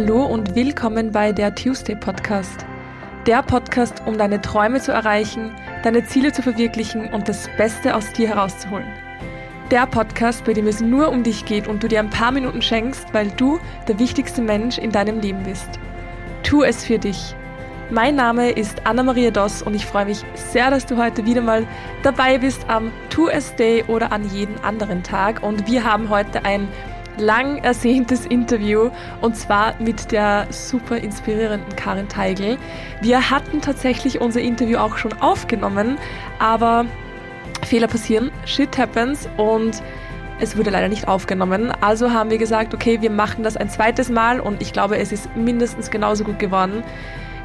Hallo und willkommen bei der Tuesday Podcast. Der Podcast, um deine Träume zu erreichen, deine Ziele zu verwirklichen und das Beste aus dir herauszuholen. Der Podcast, bei dem es nur um dich geht und du dir ein paar Minuten schenkst, weil du der wichtigste Mensch in deinem Leben bist. Tu es für dich. Mein Name ist Anna-Maria Doss und ich freue mich sehr, dass du heute wieder mal dabei bist am Tu Es Day oder an jeden anderen Tag. Und wir haben heute ein lang ersehntes Interview und zwar mit der super inspirierenden Karin Teigl. Wir hatten tatsächlich unser Interview auch schon aufgenommen, aber Fehler passieren, shit happens und es wurde leider nicht aufgenommen. Also haben wir gesagt, okay, wir machen das ein zweites Mal und ich glaube, es ist mindestens genauso gut geworden.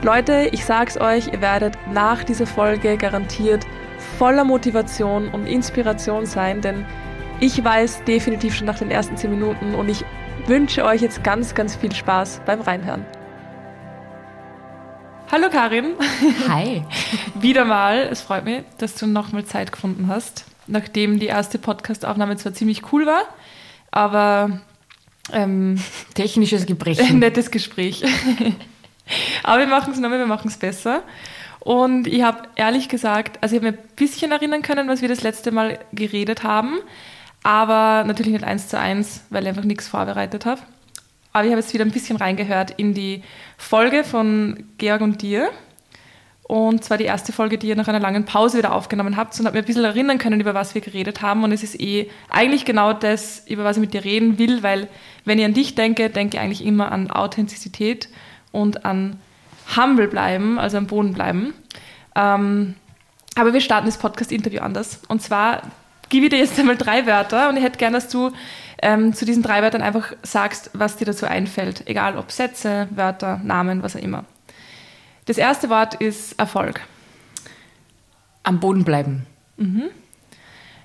Leute, ich sag's euch, ihr werdet nach dieser Folge garantiert voller Motivation und Inspiration sein, denn ich weiß definitiv schon nach den ersten 10 Minuten und ich wünsche euch jetzt ganz, ganz viel Spaß beim Reinhören. Hallo Karin. Hi. Wieder mal. Es freut mich, dass du nochmal Zeit gefunden hast, nachdem die erste Podcast-Aufnahme zwar ziemlich cool war, aber ähm, technisches Gespräch. Nettes Gespräch. aber wir machen es nochmal, wir machen es besser. Und ich habe ehrlich gesagt, also ich habe mir ein bisschen erinnern können, was wir das letzte Mal geredet haben aber natürlich nicht eins zu eins, weil ich einfach nichts vorbereitet habe. Aber ich habe jetzt wieder ein bisschen reingehört in die Folge von Georg und dir. Und zwar die erste Folge, die ihr nach einer langen Pause wieder aufgenommen habt und habe mir ein bisschen erinnern können, über was wir geredet haben. Und es ist eh eigentlich genau das, über was ich mit dir reden will, weil wenn ich an dich denke, denke ich eigentlich immer an Authentizität und an humble bleiben, also am Boden bleiben. Ähm, aber wir starten das Podcast-Interview anders. Und zwar gebe ich dir jetzt einmal drei Wörter und ich hätte gerne, dass du ähm, zu diesen drei Wörtern einfach sagst, was dir dazu einfällt. Egal ob Sätze, Wörter, Namen, was auch immer. Das erste Wort ist Erfolg. Am Boden bleiben. Mhm.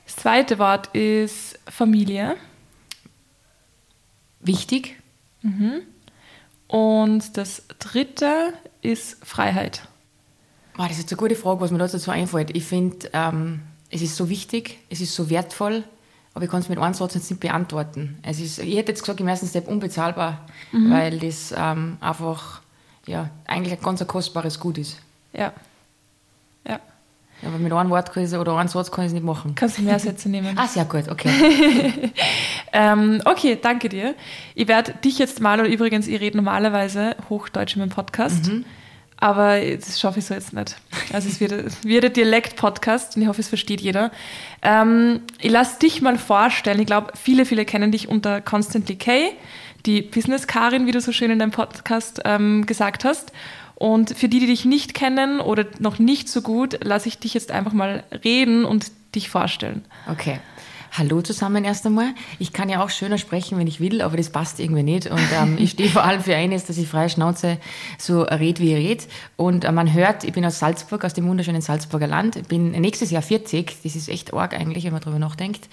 Das zweite Wort ist Familie. Wichtig. Mhm. Und das dritte ist Freiheit. Boah, das ist eine gute Frage, was mir dazu einfällt. Ich finde, ähm, es ist so wichtig, es ist so wertvoll, aber ich kann es mit einem Satz jetzt nicht beantworten. Es ist, ich hätte jetzt gesagt, im ersten Step unbezahlbar, mhm. weil das ähm, einfach ja, eigentlich ein ganz kostbares Gut ist. Ja. Ja. Aber mit einem Wort kann ich, oder einem Satz kann ich es nicht machen. Kannst du mehr Sätze nehmen. ah, sehr gut, okay. ähm, okay, danke dir. Ich werde dich jetzt mal, oder übrigens, ich rede normalerweise Hochdeutsch in meinem Podcast. Mhm. Aber das schaffe ich so jetzt nicht. Also es wird, wird ein Dialekt-Podcast und ich hoffe, es versteht jeder. Ähm, ich lasse dich mal vorstellen. Ich glaube, viele, viele kennen dich unter Constantly K, die Business-Karin, wie du so schön in deinem Podcast ähm, gesagt hast. Und für die, die dich nicht kennen oder noch nicht so gut, lasse ich dich jetzt einfach mal reden und dich vorstellen. Okay. Hallo zusammen erst einmal. Ich kann ja auch schöner sprechen, wenn ich will, aber das passt irgendwie nicht. Und ähm, ich stehe vor allem für eines, dass ich freie Schnauze so red, wie ich red. Und äh, man hört, ich bin aus Salzburg, aus dem wunderschönen Salzburger Land. Ich bin nächstes Jahr 40. Das ist echt arg eigentlich, wenn man darüber nachdenkt.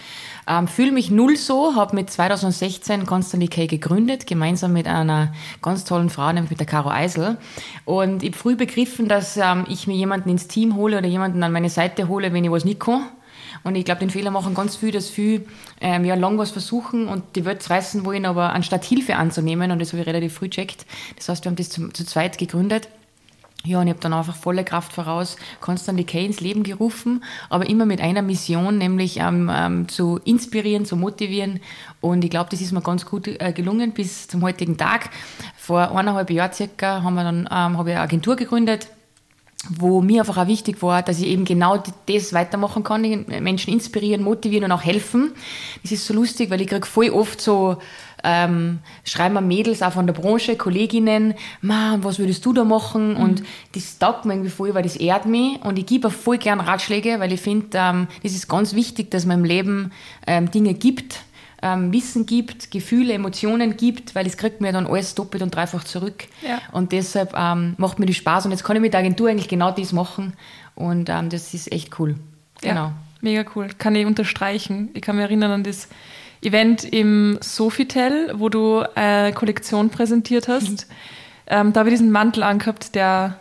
Ähm, Fühle mich null so, habe mit 2016 Constantly K gegründet, gemeinsam mit einer ganz tollen Frau, nämlich mit der Caro Eisel. Und ich habe früh begriffen, dass ähm, ich mir jemanden ins Team hole oder jemanden an meine Seite hole, wenn ich was nicht kann und ich glaube, den Fehler machen ganz viele, dass viele ähm, ja, lang was versuchen und die Welt reißen wollen, aber anstatt Hilfe anzunehmen, und das habe ich relativ früh checkt, das heißt, wir haben das zu, zu zweit gegründet. Ja, und ich habe dann einfach volle Kraft voraus Constant Decay ins Leben gerufen, aber immer mit einer Mission, nämlich ähm, ähm, zu inspirieren, zu motivieren. Und ich glaube, das ist mir ganz gut äh, gelungen bis zum heutigen Tag. Vor eineinhalb Jahren circa haben ähm, habe ich eine Agentur gegründet, wo mir einfach auch wichtig war, dass ich eben genau das weitermachen kann, Menschen inspirieren, motivieren und auch helfen. Das ist so lustig, weil ich kriege voll oft so, ähm, schreiben mir Mädels auch von der Branche, Kolleginnen, Ma, was würdest du da machen? Mhm. Und das taugt mir irgendwie voll, weil das ehrt mich und ich gebe auch voll gern Ratschläge, weil ich finde, ähm, das ist ganz wichtig, dass man im Leben ähm, Dinge gibt, ähm, Wissen gibt, Gefühle, Emotionen gibt, weil es kriegt mir dann alles doppelt und dreifach zurück. Ja. Und deshalb ähm, macht mir das Spaß und jetzt kann ich mit der Agentur eigentlich genau das machen und ähm, das ist echt cool. Genau. Ja, mega cool. Kann ich unterstreichen. Ich kann mich erinnern an das Event im Sofitel, wo du eine Kollektion präsentiert hast. Mhm. Ähm, da habe ich diesen Mantel angehabt, der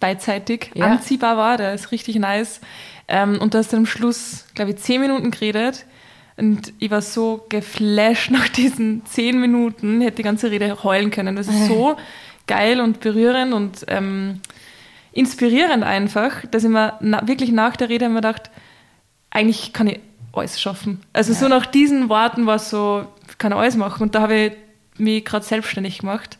beidseitig ja. anziehbar war. Der ist richtig nice. Ähm, und du hast am Schluss, glaube ich, zehn Minuten geredet Und ich war so geflasht nach diesen zehn Minuten, hätte die ganze Rede heulen können. Das ist so geil und berührend und ähm, inspirierend einfach, dass ich mir na, wirklich nach der Rede mir gedacht, eigentlich kann ich alles schaffen. Also ja. so nach diesen Worten war es so, ich kann alles machen. Und da habe ich mich gerade selbstständig gemacht.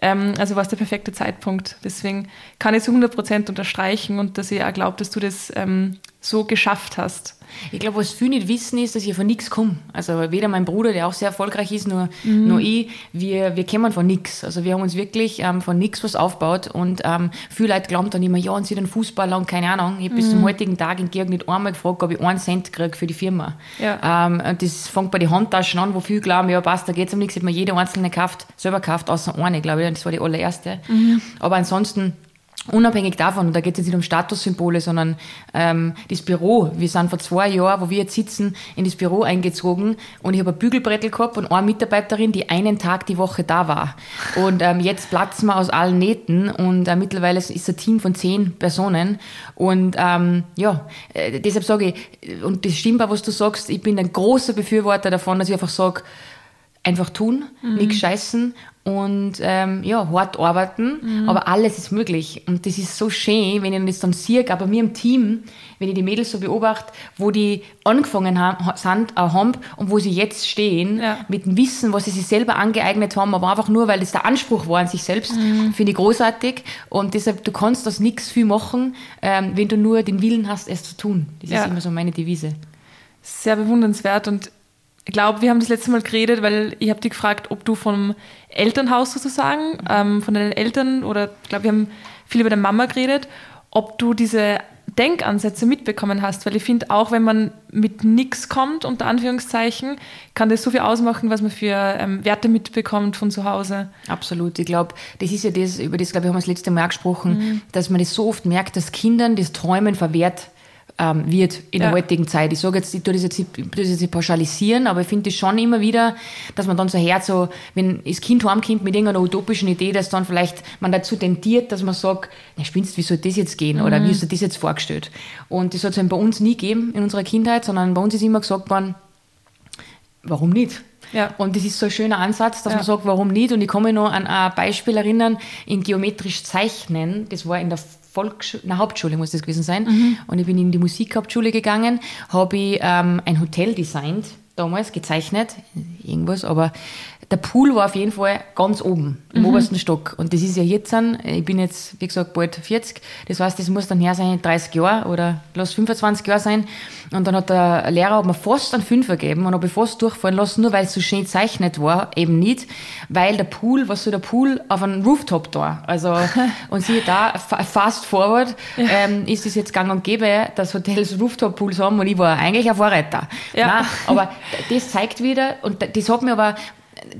Ähm, also war es der perfekte Zeitpunkt. Deswegen kann ich es 100% unterstreichen und dass ich auch glaube, dass du das ähm, so geschafft hast. Ich glaube, was viele nicht wissen, ist, dass ich von nichts komme. Also weder mein Bruder, der auch sehr erfolgreich ist, noch, mhm. noch ich, wir, wir kommen von nichts. Also wir haben uns wirklich ähm, von nichts was aufgebaut und ähm, viele Leute glauben dann immer, ja, und sie den Fußballer und keine Ahnung. Ich habe mhm. bis zum mhm. heutigen Tag in Georg nicht einmal gefragt, ob ich einen Cent kriege für die Firma. Ja. Ähm, das fängt bei den Handtaschen an, wo viele glauben, ja passt, da geht es um nichts. Ich habe mir jede einzelne gekauft, selber gekauft, außer eine, glaube ich, das war die allererste. Mhm. Aber ansonsten Unabhängig davon, da geht es jetzt nicht um Statussymbole, sondern ähm, das Büro. Wir sind vor zwei Jahren, wo wir jetzt sitzen, in das Büro eingezogen und ich habe ein Bügelbrettel gehabt und eine Mitarbeiterin, die einen Tag die Woche da war. Und ähm, jetzt platzen wir aus allen Nähten und äh, mittlerweile ist ein Team von zehn Personen. Und ähm, ja, äh, deshalb sage ich, und das stimmt auch, was du sagst, ich bin ein großer Befürworter davon, dass ich einfach sage, einfach tun, mhm. nichts scheißen und ähm, ja, hart arbeiten, mhm. aber alles ist möglich. Und das ist so schön, wenn ich das dann sehe, aber mir im Team, wenn ich die Mädels so beobachte, wo die angefangen haben, sind, haben und wo sie jetzt stehen, ja. mit dem Wissen, was sie sich selber angeeignet haben, aber einfach nur, weil das der Anspruch war an sich selbst, mhm. finde ich großartig. Und deshalb, du kannst das nichts viel machen, ähm, wenn du nur den Willen hast, es zu tun. Das ja. ist immer so meine Devise. Sehr bewundernswert und glaube, wir haben das letzte Mal geredet, weil ich habe dich gefragt, ob du vom Elternhaus sozusagen, ähm, von deinen Eltern oder ich glaube, wir haben viel über deine Mama geredet, ob du diese Denkansätze mitbekommen hast, weil ich finde, auch wenn man mit nichts kommt, unter Anführungszeichen, kann das so viel ausmachen, was man für ähm, Werte mitbekommt von zu Hause. Absolut. Ich glaube, das ist ja das, über das, glaube ich, haben wir das letzte Mal gesprochen, mhm. dass man das so oft merkt, dass Kindern das Träumen verwehrt ähm, wird in ja. der heutigen Zeit. Ich sage jetzt, ich tue das jetzt, ich das jetzt pauschalisieren, aber ich finde es schon immer wieder, dass man dann so hört, so, wenn das Kind heimkommt mit irgendeiner utopischen Idee, dass dann vielleicht man dazu tendiert, dass man sagt, na spinnst, wie soll das jetzt gehen? Oder mhm. wie hast du das jetzt vorgestellt? Und das hat es bei uns nie gegeben in unserer Kindheit, sondern bei uns ist immer gesagt worden, warum nicht? Ja. Und das ist so ein schöner Ansatz, dass ja. man sagt, warum nicht? Und ich kann mich noch an ein Beispiel erinnern, in geometrisch Zeichnen, das war in der Volksschule, na Hauptschule muss das gewesen sein. Mhm. Und ich bin in die Musikhauptschule gegangen, habe ich ähm, ein Hotel designt, damals gezeichnet, irgendwas, aber der Pool war auf jeden Fall ganz oben, im mhm. obersten Stock. Und das ist ja jetzt an, ich bin jetzt, wie gesagt, bald 40. Das heißt, das muss dann her sein 30 Jahre oder lass 25 Jahre sein. Und dann hat der Lehrer hat mir fast einen Fünfer gegeben und habe ich fast durchfallen lassen, nur weil es so schön gezeichnet war, eben nicht, weil der Pool, was so der Pool auf einem Rooftop da. Also, und siehe da, fast forward, ja. ähm, ist es jetzt gang und gäbe, dass Hotels Rooftop-Pools haben und ich war eigentlich ein Vorreiter. Ja. Nein, aber das zeigt wieder, und das hat mir aber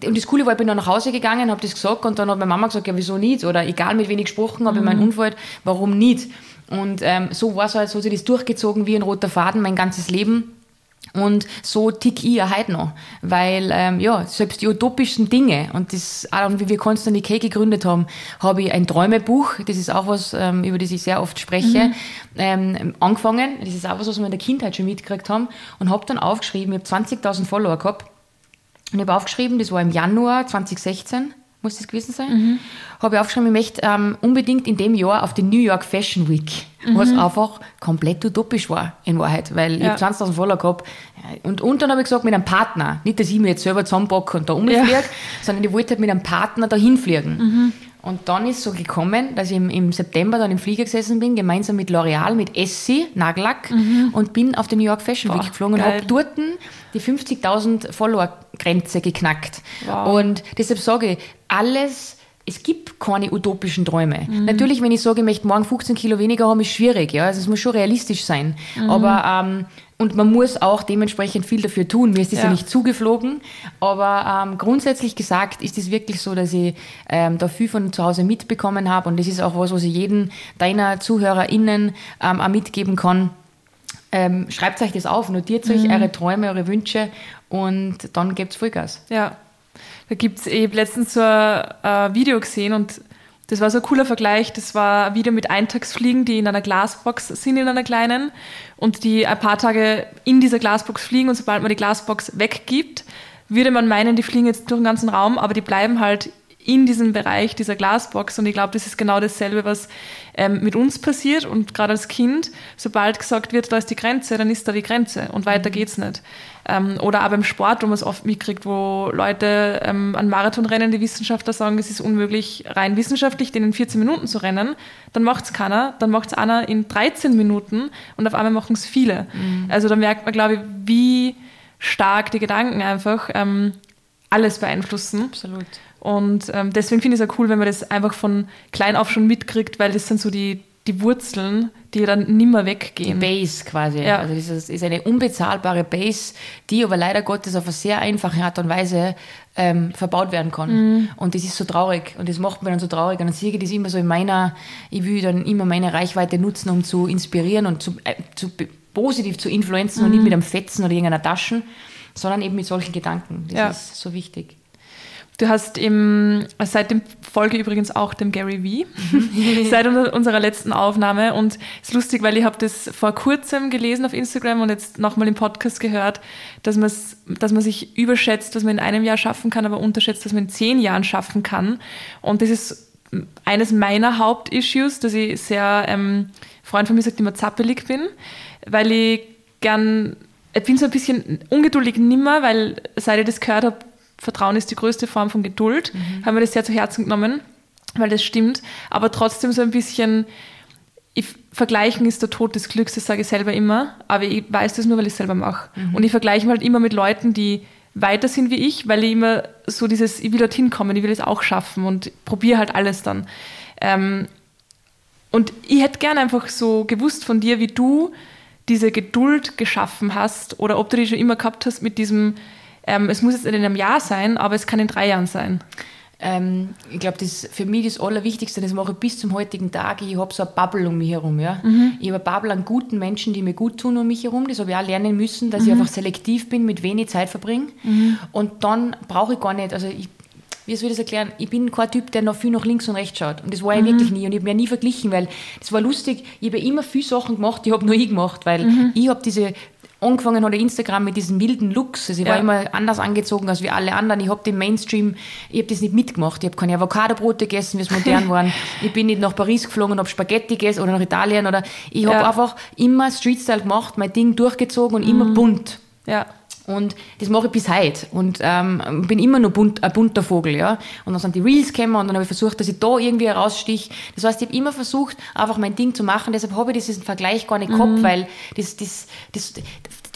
und das Coole war, ich bin dann nach Hause gegangen, habe das gesagt und dann hat meine Mama gesagt, ja, wieso nicht? Oder egal mit wem ich gesprochen habe, mhm. in meinem Umfeld, warum nicht? Und ähm, so war es halt, so hat sich das durchgezogen wie ein roter Faden mein ganzes Leben. Und so tick ich ja heute noch. Weil, ähm, ja, selbst die utopischen Dinge und das, auch wie wir Constant Decay gegründet haben, habe ich ein Träumebuch, das ist auch was, ähm, über das ich sehr oft spreche, mhm. ähm, angefangen. Das ist auch was, was wir in der Kindheit schon mitgekriegt haben und habe dann aufgeschrieben, ich habe 20.000 Follower gehabt und ich habe aufgeschrieben, das war im Januar 2016, muss das gewesen sein, mhm. habe ich aufgeschrieben, ich möchte ähm, unbedingt in dem Jahr auf die New York Fashion Week, mhm. was einfach komplett utopisch war, in Wahrheit, weil ja. ich habe 20.000 Follower gehabt. Und, und dann habe ich gesagt, mit einem Partner, nicht, dass ich mir jetzt selber zusammenpacke und da umfliege, ja. sondern ich wollte halt mit einem Partner dahin fliegen. Mhm. Und dann ist so gekommen, dass ich im, im, September dann im Flieger gesessen bin, gemeinsam mit L'Oreal, mit Essie, Nagellack, mhm. und bin auf die New York Fashion Week Boah, geflogen geil. und habe dort die 50.000 Follower-Grenze geknackt. Wow. Und deshalb sage ich, alles es gibt keine utopischen Träume. Mhm. Natürlich, wenn ich sage, ich möchte morgen 15 Kilo weniger haben, ist schwierig. Ja? Also es muss schon realistisch sein. Mhm. Aber ähm, und man muss auch dementsprechend viel dafür tun. Mir ist das ja, ja nicht zugeflogen. Aber ähm, grundsätzlich gesagt ist es wirklich so, dass ich ähm, da viel von zu Hause mitbekommen habe. Und das ist auch was, was ich jedem deiner ZuhörerInnen ähm, auch mitgeben kann. Ähm, schreibt euch das auf, notiert euch mhm. eure Träume, eure Wünsche und dann gebt Vollgas. Ja, da gibt es, habe letztens so ein äh, Video gesehen und Das war so ein cooler Vergleich. Das war wieder mit Eintagsfliegen, die in einer Glasbox sind, in einer kleinen, und die ein paar Tage in dieser Glasbox fliegen und sobald man die Glasbox weggibt, würde man meinen, die fliegen jetzt durch den ganzen Raum, aber die bleiben halt in diesem Bereich dieser Glasbox. Und ich glaube, das ist genau dasselbe, was ähm, mit uns passiert. Und gerade als Kind, sobald gesagt wird, da ist die Grenze, dann ist da die Grenze und weiter mhm. geht's nicht. Ähm, oder auch beim Sport, wo man es oft mitkriegt, wo Leute ähm, an Marathon rennen, die Wissenschaftler sagen, es ist unmöglich, rein wissenschaftlich den in 14 Minuten zu rennen. Dann macht's keiner, dann macht's einer in 13 Minuten und auf einmal machen es viele. Mhm. Also da merkt man, glaube ich, wie stark die Gedanken einfach ähm, alles beeinflussen. Absolut. Und ähm, deswegen finde ich es auch cool, wenn man das einfach von klein auf schon mitkriegt, weil das sind so die, die Wurzeln, die dann nimmer weggehen. Die Base quasi. Ja. Also das ist eine unbezahlbare Base, die aber leider Gottes auf eine sehr einfache Art und Weise ähm, verbaut werden kann. Mhm. Und das ist so traurig und das macht mir dann so traurig. Und dann sehe ich das immer so in meiner, ich will dann immer meine Reichweite nutzen, um zu inspirieren und zu, äh, zu positiv zu influenzen mhm. und nicht mit einem Fetzen oder irgendeiner Taschen, sondern eben mit solchen Gedanken. Das ja. ist so wichtig. Du hast im, seit dem Folge übrigens auch dem Gary V. Mhm. seit unserer letzten Aufnahme. Und es ist lustig, weil ich habe das vor kurzem gelesen auf Instagram und jetzt nochmal im Podcast gehört, dass, dass man sich überschätzt, was man in einem Jahr schaffen kann, aber unterschätzt, was man in zehn Jahren schaffen kann. Und das ist eines meiner Hauptissues, dass ich sehr, ähm, Freund von mir sagt immer zappelig bin, weil ich gern, ich bin so ein bisschen ungeduldig nimmer, weil seit ich das gehört habe, Vertrauen ist die größte Form von Geduld, mhm. haben wir das sehr zu Herzen genommen, weil das stimmt. Aber trotzdem so ein bisschen, ich, vergleichen ist der Tod des Glücks, das sage ich selber immer, aber ich weiß das nur, weil ich es selber mache. Mhm. Und ich vergleiche mich halt immer mit Leuten, die weiter sind wie ich, weil ich immer so dieses, ich will dorthin kommen, ich will es auch schaffen und probiere halt alles dann. Ähm, und ich hätte gerne einfach so gewusst von dir, wie du diese Geduld geschaffen hast oder ob du die schon immer gehabt hast mit diesem, ähm, es muss jetzt in einem Jahr sein, aber es kann in drei Jahren sein. Ähm, ich glaube, das für mich das Allerwichtigste, das mache ich bis zum heutigen Tag. Ich habe so eine Bubble um mich herum. Ja? Mhm. Ich habe eine Bubble an guten Menschen, die mir gut tun um mich herum. Das habe ich auch lernen müssen, dass mhm. ich einfach selektiv bin, mit wenig Zeit verbringe. Mhm. Und dann brauche ich gar nicht, also ich wie soll ich das erklären? Ich bin kein Typ, der noch viel nach links und rechts schaut. Und das war ich mhm. wirklich nie. Und ich habe mir nie verglichen, weil das war lustig. Ich habe immer viele Sachen gemacht, die habe nur ich gemacht, weil mhm. ich habe diese angefangen hat Instagram mit diesen wilden Looks. Also ich ja. war immer anders angezogen als wie alle anderen. Ich habe den Mainstream, ich habe das nicht mitgemacht. Ich habe keine Avocado-Brote gegessen, wie es modern waren. Ich bin nicht nach Paris geflogen und habe Spaghetti gegessen oder nach Italien. Oder ich habe ja. einfach immer Streetstyle gemacht, mein Ding durchgezogen und mhm. immer bunt. Ja. Und das mache ich bis heute. Und ähm, bin immer noch bunt, ein bunter Vogel, ja. Und dann sind die Reels gekommen und dann habe ich versucht, dass ich da irgendwie herausstich. Das heißt, ich habe immer versucht, einfach mein Ding zu machen. Deshalb habe ich diesen Vergleich gar nicht mhm. gehabt, weil das, das, das,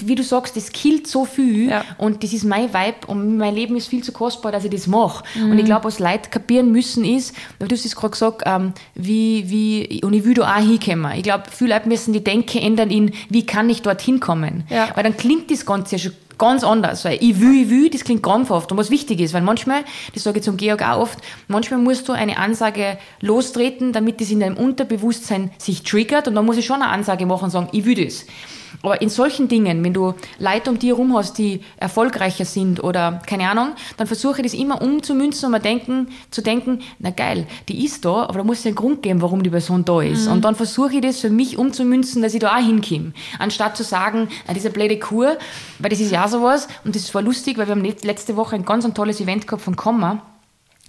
wie du sagst, das killt so viel ja. und das ist mein Vibe und mein Leben ist viel zu kostbar, dass ich das mache. Mhm. Und ich glaube, was Leute kapieren müssen ist, du hast es gerade gesagt, ähm, wie, wie, und ich will da auch hinkommen. Ich glaube, viele Leute müssen die Denke ändern in, wie kann ich dorthin kommen? Ja. Weil dann klingt das Ganze ja schon ganz anders. Weil ich will, ich will, das klingt krampfhaft. Und was wichtig ist, weil manchmal, das sage ich zum Georg auch oft, manchmal musst du eine Ansage lostreten, damit das in deinem Unterbewusstsein sich triggert. Und dann muss ich schon eine Ansage machen und sagen, ich will das. Aber in solchen Dingen, wenn du Leute um dir herum hast, die erfolgreicher sind oder keine Ahnung, dann versuche ich das immer umzumünzen und mal denken, zu denken, na geil, die ist da, aber da muss es einen Grund geben, warum die Person da ist. Mhm. Und dann versuche ich das für mich umzumünzen, dass ich da auch hinkomme. Anstatt zu sagen, ah, diese blöde Kur, weil das ist ja sowas und das war lustig, weil wir haben letzte Woche ein ganz ein tolles Event gehabt von Komma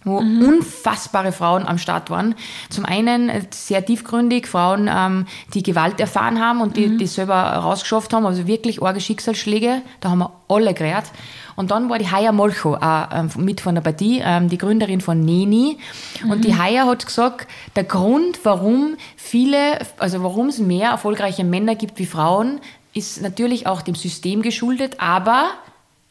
wo mhm. unfassbare Frauen am Start waren. Zum einen äh, sehr tiefgründig, Frauen, ähm, die Gewalt erfahren haben und die, mhm. die selber rausgeschafft haben, also wirklich arge Schicksalsschläge, da haben wir alle gerät. Und dann war die Haya Molcho ähm, mit von der Partie, ähm, die Gründerin von Neni. Mhm. Und die Haya hat gesagt, der Grund, warum viele, also warum es mehr erfolgreiche Männer gibt wie Frauen, ist natürlich auch dem System geschuldet, aber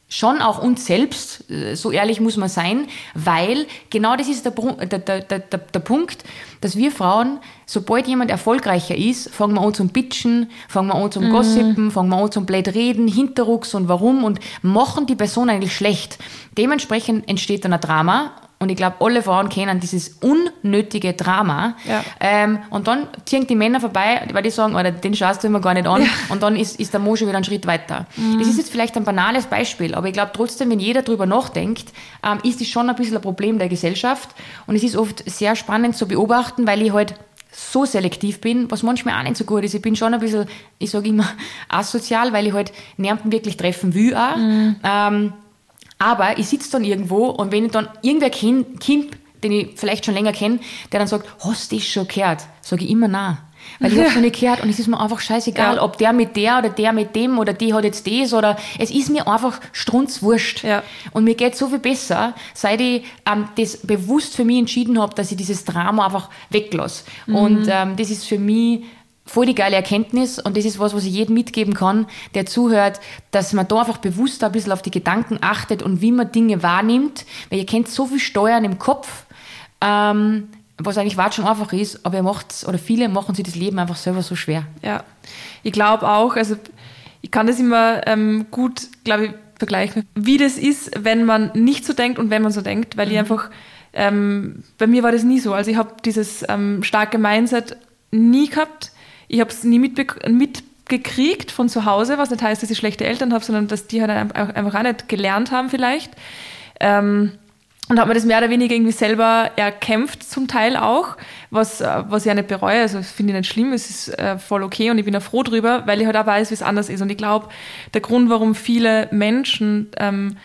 schon auch uns selbst, äh, so ehrlich muss man sein, weil genau das ist der, der, der, der, der Punkt, dass wir Frauen, sobald jemand erfolgreicher ist, fangen wir an zum Bitchen, fangen wir an zum mhm. Gossipen, fangen wir an zum Blöd reden, Hinterrucks und warum und machen die Person eigentlich schlecht. Dementsprechend entsteht dann ein Drama Und ich glaube, alle Frauen kennen dieses unnötige Drama. Ja. Ähm, und dann ziehen die Männer vorbei, weil die sagen, oder den schaust du immer gar nicht an. Ja. Und dann ist, ist der Mo schon wieder einen Schritt weiter. Mhm. Das ist jetzt vielleicht ein banales Beispiel, aber ich glaube trotzdem, wenn jeder drüber nachdenkt, ähm, ist das schon ein bisschen ein Problem der Gesellschaft. Und es ist oft sehr spannend zu beobachten, weil ich halt so selektiv bin, was manchmal auch nicht so gut ist. Ich bin schon ein bisschen, ich sage immer, asozial, weil ich halt niemanden wirklich treffen will auch. Ähm, aber ich sitze dann irgendwo und wenn ich dann irgendwer kenn, kennt, den ich vielleicht schon länger kenne, der dann sagt, hast du das schon gehört? Sage ich immer nein. Weil ich habe noch nicht gehört und es ist mir einfach scheißegal, Ja. ob der mit der oder der mit dem oder die hat jetzt das oder es ist mir einfach strunzwurscht. Ja. Und mir geht so viel besser, seit ich ähm, das bewusst für mich entschieden habe, dass ich dieses Drama einfach weglasse. Und ähm, das ist für mich voll die geile Erkenntnis und das ist was, was ich jedem mitgeben kann, der zuhört, dass man da einfach bewusst ein bisschen auf die Gedanken achtet und wie man Dinge wahrnimmt, weil ihr kennt so viel Steuern im Kopf, ähm, was eigentlich weit schon einfach ist, aber ihr macht's, oder viele machen sich das Leben einfach selber so schwer. Ja, ich glaube auch, also ich kann das immer ähm, gut, glaube ich, vergleichen, wie das ist, wenn man nicht so denkt und wenn man so denkt, weil ich einfach, ähm, bei mir war das nie so. Also ich habe dieses ähm, starke Mindset nie gehabt. Ich habe es nie mitgekriegt von zu Hause, was nicht heißt, dass ich schlechte Eltern habe, sondern dass die halt einfach auch nicht gelernt haben vielleicht. Ähm, und habe mir das mehr oder weniger irgendwie selber erkämpft, zum Teil auch, was, äh, was ich ja nicht bereue. Also finde ich nicht schlimm, es ist äh, voll okay und ich bin auch froh drüber, weil ich halt auch weiß, wie es anders ist. Und ich glaube, der Grund, warum viele Menschen ähm,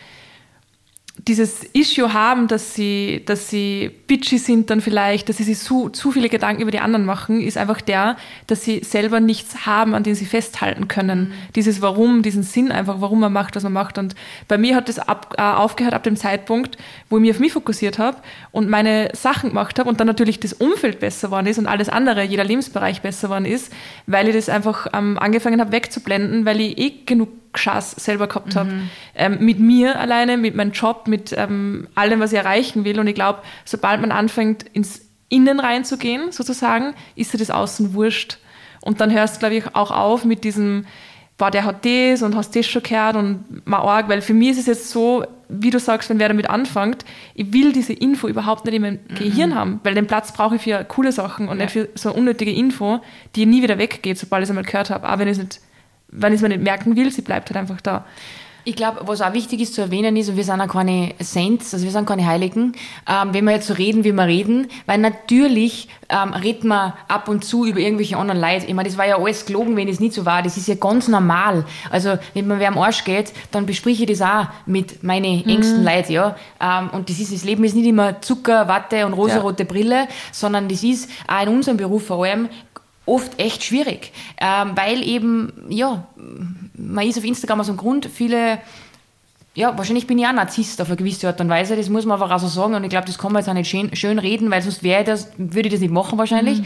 dieses Issue haben, dass sie, dass sie bitchy sind dann vielleicht, dass sie sich zu, zu viele Gedanken über die anderen machen, ist einfach der, dass sie selber nichts haben, an dem sie festhalten können. Dieses Warum, diesen Sinn einfach, warum man macht, was man macht. Und bei mir hat das ab, äh, aufgehört ab dem Zeitpunkt, wo ich mich auf mich fokussiert habe und meine Sachen gemacht habe und dann natürlich das Umfeld besser geworden ist und alles andere, jeder Lebensbereich besser geworden ist, weil ich das einfach ähm, angefangen habe wegzublenden, weil ich eh genug Schaß selber gehabt habe. Ähm, mit mir alleine, mit meinem Job, mit ähm, allem, was ich erreichen will. Und ich glaube, sobald man anfängt, ins Innen reinzugehen, sozusagen, ist dir das Außen wurscht. Und dann hörst du, glaube ich, auch auf mit diesem, boah, der hat das und hast das schon gehört und mal arg, weil für mich ist es jetzt so, wie du sagst, wenn wer damit anfängt, ich will diese Info überhaupt nicht in meinem Gehirn haben, weil den Platz brauche ich für coole Sachen und nicht für so unnötige Info, die nie wieder weggeht, sobald ich es einmal gehört habe. Aber wenn ich es nicht wenn ich es mir nicht merken will, sie bleibt halt einfach da. Ich glaube, was auch wichtig ist zu erwähnen ist, und wir sind auch keine Saints, also wir sind keine Heiligen, ähm, wenn wir jetzt so reden, wie wir reden, weil natürlich ähm, reden wir ab und zu über irgendwelche anderen Leute. Ich meine, das war ja alles gelogen, wenn es nicht so war. Das ist ja ganz normal. Also, wenn mir wer am Arsch geht, dann bespreche ich das auch mit meinen engsten Leuten, ja. Ähm, und das ist, das Leben ist nicht immer Zucker, Watte und rosarote Brille, sondern das ist auch in unserem Beruf vor allem oft echt schwierig, ähm, weil eben, ja, man ist auf Instagram aus dem Grund, viele, ja, wahrscheinlich bin ich auch Narzisst auf eine gewisse Art und Weise, das muss man einfach auch so sagen und ich glaube, das kann man jetzt auch nicht schön, schön reden, weil sonst wäre das, würde ich das nicht machen wahrscheinlich.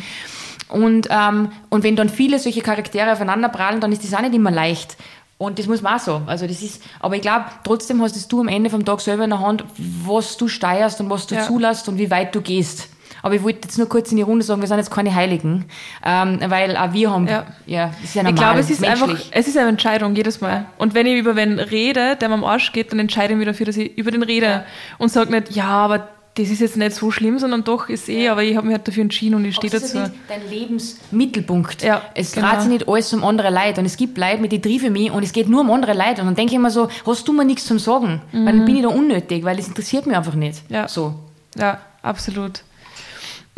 Und, ähm, und wenn dann viele solche Charaktere aufeinander prallen, dann ist das auch nicht immer leicht. Und das muss man auch so. Also das ist, aber ich glaube, trotzdem hast es du am Ende vom Tag selber in der Hand, was du steuerst und was du Ja. zulässt und wie weit du gehst. Aber ich wollte jetzt nur kurz in die Runde sagen, wir sind jetzt keine Heiligen, ähm, weil auch wir haben, ja, Ja. das ist ja Ich normal, glaube, es ist menschlich. einfach, es ist eine Entscheidung jedes Mal. Und wenn ich über wen rede, der mir am Arsch geht, dann entscheide ich mich dafür, dass ich über den rede Ja. und sage nicht, ja, aber das ist jetzt nicht so schlimm, sondern doch ist eh, aber ich habe mich halt dafür entschieden und ich stehe Das ist dazu. ja nicht dein Lebensmittelpunkt. Ja, es genau. dreht sich nicht alles um andere Leute. Und es gibt Leute, mit die ich mich und es geht nur um andere Leute. Und dann denke ich immer so, hast du mir nichts zum Sagen? Weil dann bin ich da unnötig, weil das interessiert mich einfach nicht. Mhm. Ja. So. Ja, absolut.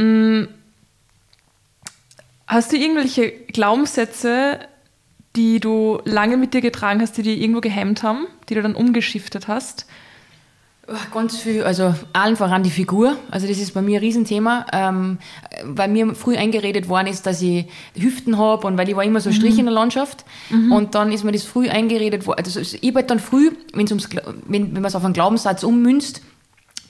Mm. Hast du irgendwelche Glaubenssätze, die du lange mit dir getragen hast, die dir irgendwo gehemmt haben, die du dann umgeschiftet hast? Ach, Ganz viel, also allen voran die Figur. Also das ist bei mir ein Riesenthema, ähm, weil mir früh eingeredet worden ist, dass ich Hüften habe und weil ich war immer so ein Strich in der Landschaft. Und dann ist mir das früh eingeredet worden. Also ich habe halt dann früh, wenn's ums, wenn, wenn man es auf einen Glaubenssatz ummünzt,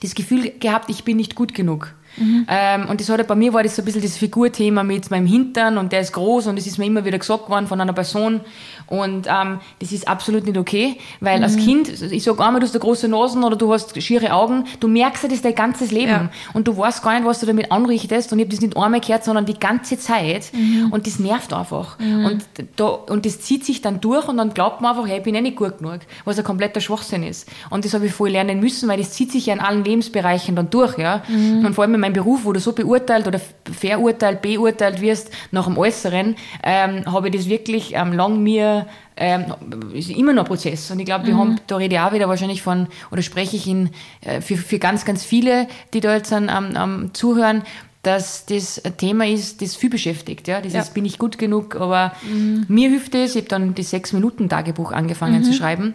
das Gefühl gehabt, ich bin nicht gut genug. Mhm. Ähm, und das hat bei mir war das so ein bisschen das Figurthema mit meinem Hintern und der ist groß und das ist mir immer wieder gesagt worden von einer Person. Und ähm, das ist absolut nicht okay, weil mhm. als Kind, ich sage einmal, du hast eine große Nasen oder du hast schiere Augen, du merkst ja das dein ganzes Leben. Ja. Und du weißt gar nicht, was du damit anrichtest. Und ich habe das nicht einmal gehört, sondern die ganze Zeit. Mhm. Und das nervt einfach. Mhm. Und, da, und das zieht sich dann durch und dann glaubt man einfach, hey, ich bin eh nicht gut genug, was ein kompletter Schwachsinn ist. Und das habe ich voll lernen müssen, weil das zieht sich ja in allen Lebensbereichen dann durch. Ja? Mhm. Und vor allem in meinem Beruf, wo du so beurteilt oder verurteilt, beurteilt wirst nach dem Äußeren, ähm, habe ich das wirklich ähm, lang mir ähm, ist immer noch ein Prozess. Und ich glaube, wir mhm. haben, da rede ich auch wieder wahrscheinlich von, oder spreche ich in, äh, für, für ganz, ganz viele, die da jetzt am, am Zuhören, dass das ein Thema ist, das viel beschäftigt. Ja? Dieses ja. bin ich gut genug, aber mhm. mir hilft es. Ich habe dann das Sechs-Minuten-Tagebuch angefangen mhm. zu schreiben.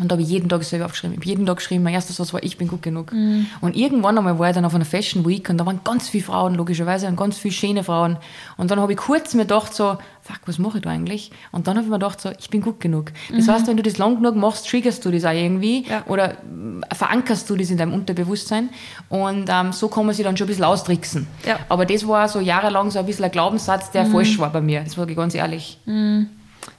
Und da habe ich jeden Tag selber aufgeschrieben. Ich habe jeden Tag geschrieben, mein erstes Satz war, ich bin gut genug. Mhm. Und irgendwann einmal war ich dann auf einer Fashion Week und da waren ganz viele Frauen, logischerweise, und ganz viele schöne Frauen. Und dann habe ich kurz mir gedacht so, fuck, was mache ich da eigentlich? Und dann habe ich mir gedacht so, ich bin gut genug. Das mhm. heißt, wenn du das lang genug machst, triggerst du das auch irgendwie ja. oder verankerst du das in deinem Unterbewusstsein. Und ähm, so kann man sich dann schon ein bisschen austricksen. Ja. Aber das war so jahrelang so ein bisschen ein Glaubenssatz, der mhm. falsch war bei mir. Das war ganz ehrlich. Mhm.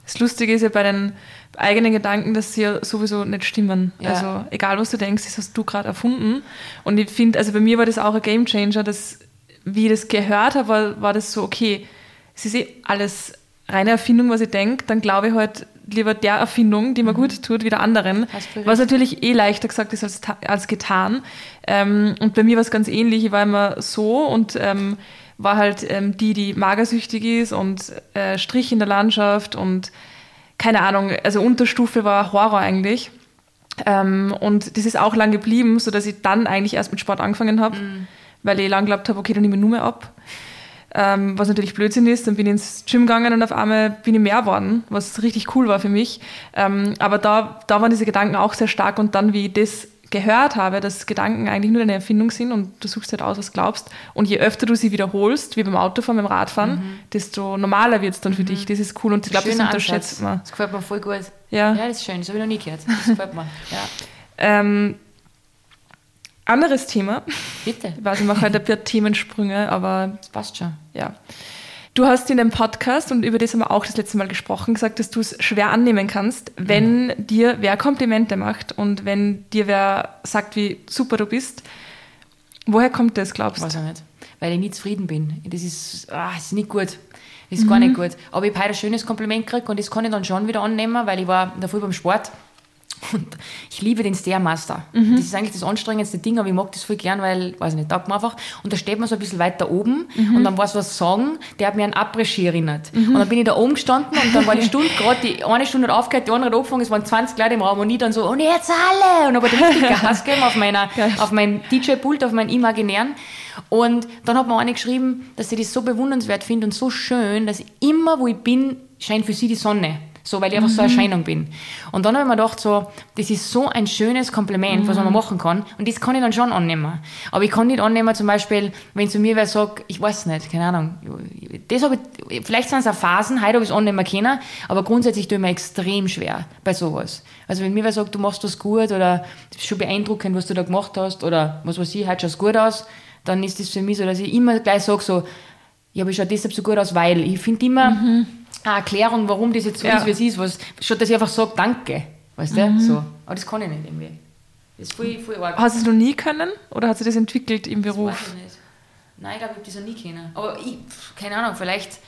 Das Lustige ist ja bei den eigenen Gedanken, dass sie ja sowieso nicht stimmen. Ja. Also egal, was du denkst, das hast du gerade erfunden. Und ich finde, also bei mir war das auch ein Game Changer, dass, wie ich das gehört habe, war, war das so, okay, es ist eh alles reine Erfindung, was ich denke, dann glaube ich halt lieber der Erfindung, die mir mhm. gut tut, wie der anderen. Was natürlich eh leichter gesagt ist als, als getan. Ähm, und bei mir war es ganz ähnlich. Ich war immer so und ähm, war halt ähm, die, die magersüchtig ist und äh, Strich in der Landschaft und keine Ahnung, also Unterstufe war Horror eigentlich. Ähm, und das ist auch lang geblieben, sodass ich dann eigentlich erst mit Sport angefangen habe, mhm. weil ich lang geglaubt habe, okay, dann nehme ich nur mehr ab. Ähm, was natürlich Blödsinn ist, dann bin ich ins Gym gegangen und auf einmal bin ich mehr geworden, was richtig cool war für mich. Ähm, aber da, da waren diese Gedanken auch sehr stark und dann, wie ich das gehört habe, dass Gedanken eigentlich nur deine Erfindung sind und du suchst halt aus, was glaubst. Und je öfter du sie wiederholst, wie beim Autofahren, beim Radfahren, mhm. desto normaler wird es dann für mhm. dich. Das ist cool und ich glaube, das unterschätzt man. Das gefällt mir voll gut. Ja, ja das ist schön, das habe ich noch nie gehört. Das gefällt mir. Ja. ähm, anderes Thema. Bitte. Ich weiß, ich mache heute ein paar Themensprünge, aber. Das passt schon. Ja. Du hast in dem Podcast, und über das haben wir auch das letzte Mal gesprochen, gesagt, dass du es schwer annehmen kannst, wenn mhm. dir wer Komplimente macht und wenn dir wer sagt, wie super du bist. Woher kommt das, glaubst du? Weiß ich nicht. Weil ich nie zufrieden bin. Das ist, ah, das ist nicht gut. Das ist mhm. gar nicht gut. Aber ich habe heute ein schönes Kompliment gekriegt und das kann ich dann schon wieder annehmen, weil ich war davor beim Sport und ich liebe den Stairmaster. Mhm. Das ist eigentlich das anstrengendste Ding, aber ich mag das voll gern, weil, weiß ich nicht, taugt mir einfach. Und da steht man so ein bisschen weiter oben mhm. und dann war es was sagen, der hat mir an Après-Ski erinnert. Mhm. Und dann bin ich da oben gestanden und dann war die Stunde gerade, die eine Stunde hat aufgehört, die andere hat angefangen, es waren 20 Leute im Raum und ich dann so, und jetzt alle! Und habe halt richtig Gas gegeben auf, meiner, auf meinem DJ-Pult, auf meinen imaginären. Und dann hat mir eine geschrieben, dass sie das so bewundernswert findet und so schön, dass immer, wo ich bin, scheint für sie die Sonne. So, weil ich einfach mhm. so eine Erscheinung bin. Und dann habe ich mir gedacht, so, das ist so ein schönes Kompliment, mhm. was man mhm. machen kann. Und das kann ich dann schon annehmen. Aber ich kann nicht annehmen, zum Beispiel, wenn zu mir wer sagt, ich weiß nicht, keine Ahnung. Das habe ich, vielleicht sind es auch Phasen, heute habe ich es annehmen können, aber grundsätzlich tue ich mir extrem schwer bei sowas. Also wenn mir wer sagt, du machst das gut oder das ist schon beeindruckend, was du da gemacht hast oder was weiß ich, heute schaut es gut aus, dann ist das für mich so, dass ich immer gleich sage so, ja, aber ich schaue deshalb so gut aus, weil ich finde immer, mhm eine Erklärung, warum das jetzt so ja. ist, wie es ist. Was, statt dass ich einfach sage, danke. Weißt du? Mhm. So. Aber das kann ich nicht irgendwie. Das ist voll, voll arg. Hast du es noch nie können? Oder hat sich das entwickelt im Beruf? Das weiß ich nicht. Nein, ich glaube, ich habe das noch nie können. Aber ich, keine Ahnung, vielleicht,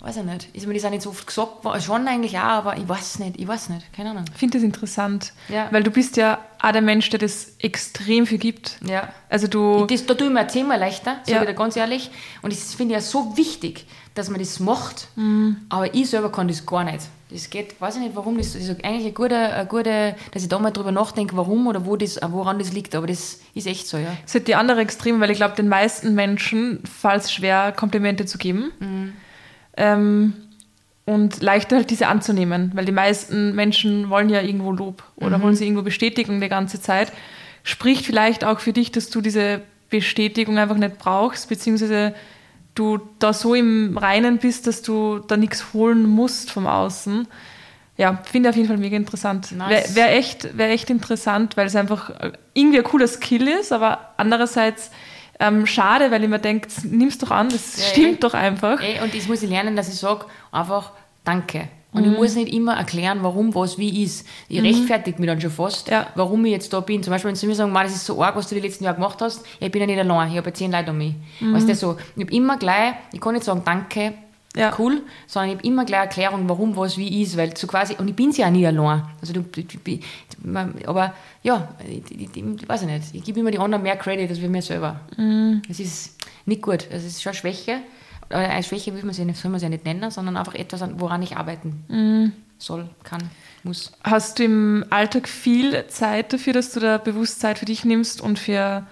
weiß ich nicht. Ist mir das auch nicht so oft gesagt worden? Schon eigentlich auch, aber ich weiß nicht. Ich weiß nicht. Keine Ahnung. Ich finde das interessant. Ja. Weil du bist ja auch der Mensch, der das extrem viel gibt. Ja. Also du... Das, da tue ich mir zehnmal leichter, sage ja. ich dir ganz ehrlich. Und das finde ich ja so wichtig dass man das macht, mhm. aber ich selber kann das gar nicht. Das geht, weiß ich nicht warum, das ist eigentlich eine gute, eine gute dass ich da mal drüber nachdenke, warum oder wo das, woran das liegt, aber das ist echt so, ja. Das ist die andere Extreme, weil ich glaube, den meisten Menschen fällt es schwer, Komplimente zu geben. Mhm. Ähm, und leichter halt diese anzunehmen, weil die meisten Menschen wollen ja irgendwo Lob oder mhm. wollen sie irgendwo Bestätigung die ganze Zeit. Spricht vielleicht auch für dich, dass du diese Bestätigung einfach nicht brauchst, beziehungsweise du da so im Reinen bist, dass du da nichts holen musst vom Außen. Ja, finde auf jeden Fall mega interessant. Nice. Wäre wär echt, wär echt interessant, weil es einfach irgendwie ein cooler Skill ist, aber andererseits ähm, schade, weil ich mir denke, nimm's doch an, das Ja, stimmt eh. doch einfach. Ey, und das muss ich lernen, dass ich sage, einfach Danke. Und Mhm. ich muss nicht immer erklären, warum was wie ist. Ich rechtfertige mich dann schon fast, Ja. warum ich jetzt da bin. Zum Beispiel, wenn sie mir sagen, "Ma, das ist so arg, was du die letzten Jahre gemacht hast, ich bin ja nicht allein, ich habe ja zehn Leute um mich. Mhm. Weißt du, so, ich habe immer gleich, ich kann nicht sagen Danke, Ja. cool, sondern ich habe immer gleich Erklärung, warum was wie ist, weil so quasi, und ich bin ja auch nie allein. Also du, aber ja, ich, ich, ich, weiß ich nicht, ich gebe immer die anderen mehr Credit als wir mir selber. Mhm. Es ist nicht gut, es ist schon Schwäche. Aber eine Schwäche will man sie nicht, soll man sie ja nicht nennen, sondern einfach etwas, an- woran ich arbeiten Mhm. soll, kann, muss. Hast du im Alltag viel Zeit dafür, dass du da bewusst Zeit für dich nimmst und für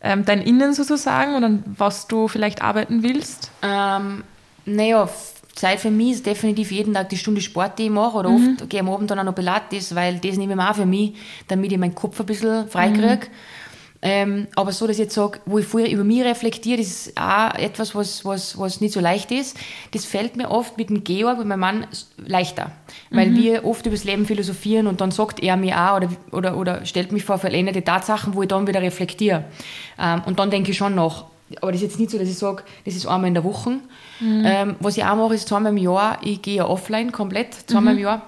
ähm, dein Innen sozusagen und an was du vielleicht arbeiten willst? Ähm, naja, Zeit für mich ist definitiv jeden Tag die Stunde Sport, die ich mache. Oder oft gehe ich am Abend dann auch noch Pilates, weil das nehme ich mir auch für mich, damit ich meinen Kopf ein bisschen frei kriege. Ähm, aber so, dass ich jetzt sage, wo ich vorher über mich reflektiere, das ist auch etwas, was, was, was nicht so leicht ist. Das fällt mir oft mit dem Georg, mit meinem Mann, leichter. Weil wir oft über das Leben philosophieren und dann sagt er mir auch oder, oder, oder stellt mich vor veränderte Tatsachen, wo ich dann wieder reflektiere. Ähm, und dann denke ich schon nach. Aber das ist jetzt nicht so, dass ich sage, das ist einmal in der Woche. Ähm, was ich auch mache, ist zweimal im Jahr, ich gehe ja offline komplett, zweimal im Jahr.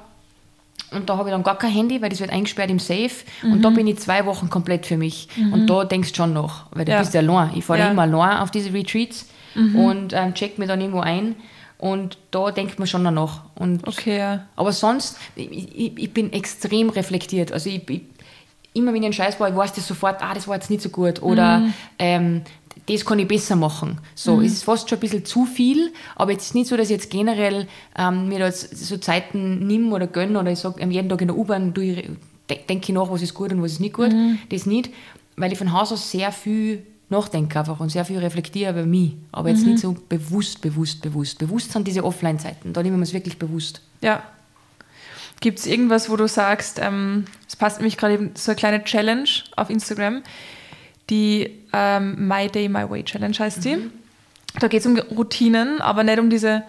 Und da habe ich dann gar kein Handy, weil das wird eingesperrt im Safe. Und da bin ich zwei Wochen komplett für mich. Und da denkst du schon nach, weil du Ja. bist ja allein. Ich fahre Ja. immer allein auf diese Retreats und ähm, check mir dann irgendwo ein. Und da denkt man schon danach. Und Okay, ja. aber sonst, ich, ich, ich bin extrem reflektiert. Also ich, ich, immer wenn ich einen Scheiß baue, ich weiß das sofort, ah, das war jetzt nicht so gut. Oder ähm, das kann ich besser machen. So, es ist fast schon ein bisschen zu viel, aber jetzt ist nicht so, dass ich jetzt generell ähm, mir da so Zeiten nimm oder gönn oder ich sage jeden Tag in der U-Bahn denke ich nach, was ist gut und was ist nicht gut. Das nicht, weil ich von Haus aus sehr viel nachdenke einfach und sehr viel reflektiere über mich. Aber jetzt nicht so bewusst, bewusst, bewusst. Bewusst sind diese Offline-Zeiten. Da nehmen wir es wirklich bewusst. Ja. Gibt es irgendwas, wo du sagst, ähm, es passt nämlich gerade eben so eine kleine Challenge auf Instagram, die ähm, My Day, My Way Challenge heißt die. Da geht es um Routinen, aber nicht um diese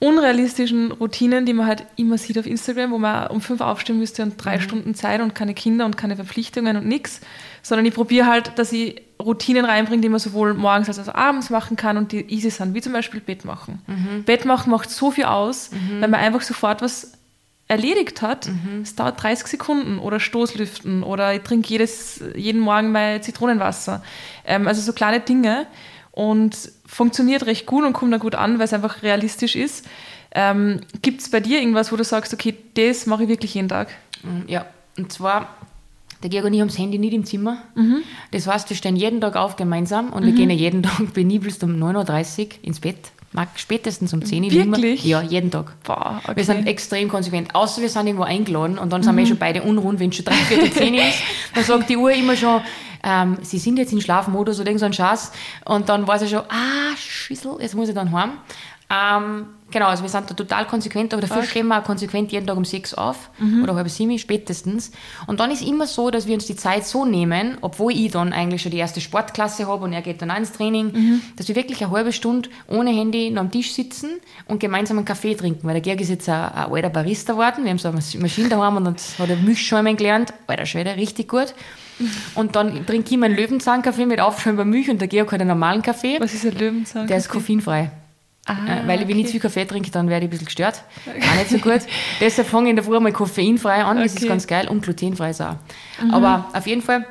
unrealistischen Routinen, die man halt immer sieht auf Instagram, wo man um fünf aufstehen müsste und drei Stunden Zeit und keine Kinder und keine Verpflichtungen und nichts, sondern ich probiere halt, dass ich Routinen reinbringe, die man sowohl morgens als auch abends machen kann und die easy sind, wie zum Beispiel Bett machen. Bett machen macht so viel aus, weil man einfach sofort was erledigt hat. Es dauert 30 Sekunden oder Stoßlüften oder ich trinke jedes, jeden Morgen mein Zitronenwasser. Ähm, also so kleine Dinge und funktioniert recht gut und kommt da gut an, weil es einfach realistisch ist. Ähm, Gibt es bei dir irgendwas, wo du sagst, okay, das mache ich wirklich jeden Tag? Mm, Ja, und zwar, der Georg und ich haben das Handy nicht im Zimmer. Mhm. Das heißt, wir stehen jeden Tag auf gemeinsam und wir gehen ja jeden Tag benibelst um 9.30 Uhr ins Bett. Mag spätestens um 10 Uhr. Wirklich? Ja, jeden Tag. Boah, okay. Wir sind extrem konsequent. Außer wir sind irgendwo eingeladen und dann sind wir schon beide unrund, wenn es schon drei, vier, zehn ist. Dann sagt die Uhr immer schon, ähm, sie sind jetzt in Schlafmodus oder irgend so ein Schatz. Und dann weiß ich schon, ah, Schüssel, jetzt muss ich dann heim. Ähm, genau, also wir sind da total konsequent, aber dafür stehen wir auch konsequent jeden Tag um sechs auf oder halb sieben spätestens. Und dann ist immer so, dass wir uns die Zeit so nehmen, obwohl ich dann eigentlich schon die erste Sportklasse habe und er geht dann auch ins Training, dass wir wirklich eine halbe Stunde ohne Handy noch am Tisch sitzen und gemeinsam einen Kaffee trinken, weil der Georg ist jetzt ein, ein alter Barista geworden, wir haben so eine Maschine daheim und dann hat er Milchschäumen gelernt, alter Schwede, richtig gut. Und dann trinke ich meinen Löwenzahnkaffee mit aufschäumender Milch und der Georg hat einen normalen Kaffee. Was ist ein Löwenzahn? Der ist koffeinfrei. Ah, Äh, Weil wenn ich zu viel Kaffee trinke, dann werde ich ein bisschen gestört. Auch nicht so gut. Deshalb fange ich in der Früh mal koffeinfrei an, das ist Okay. Mhm. ganz geil und glutenfrei ist auch. Aber auf jeden Fall,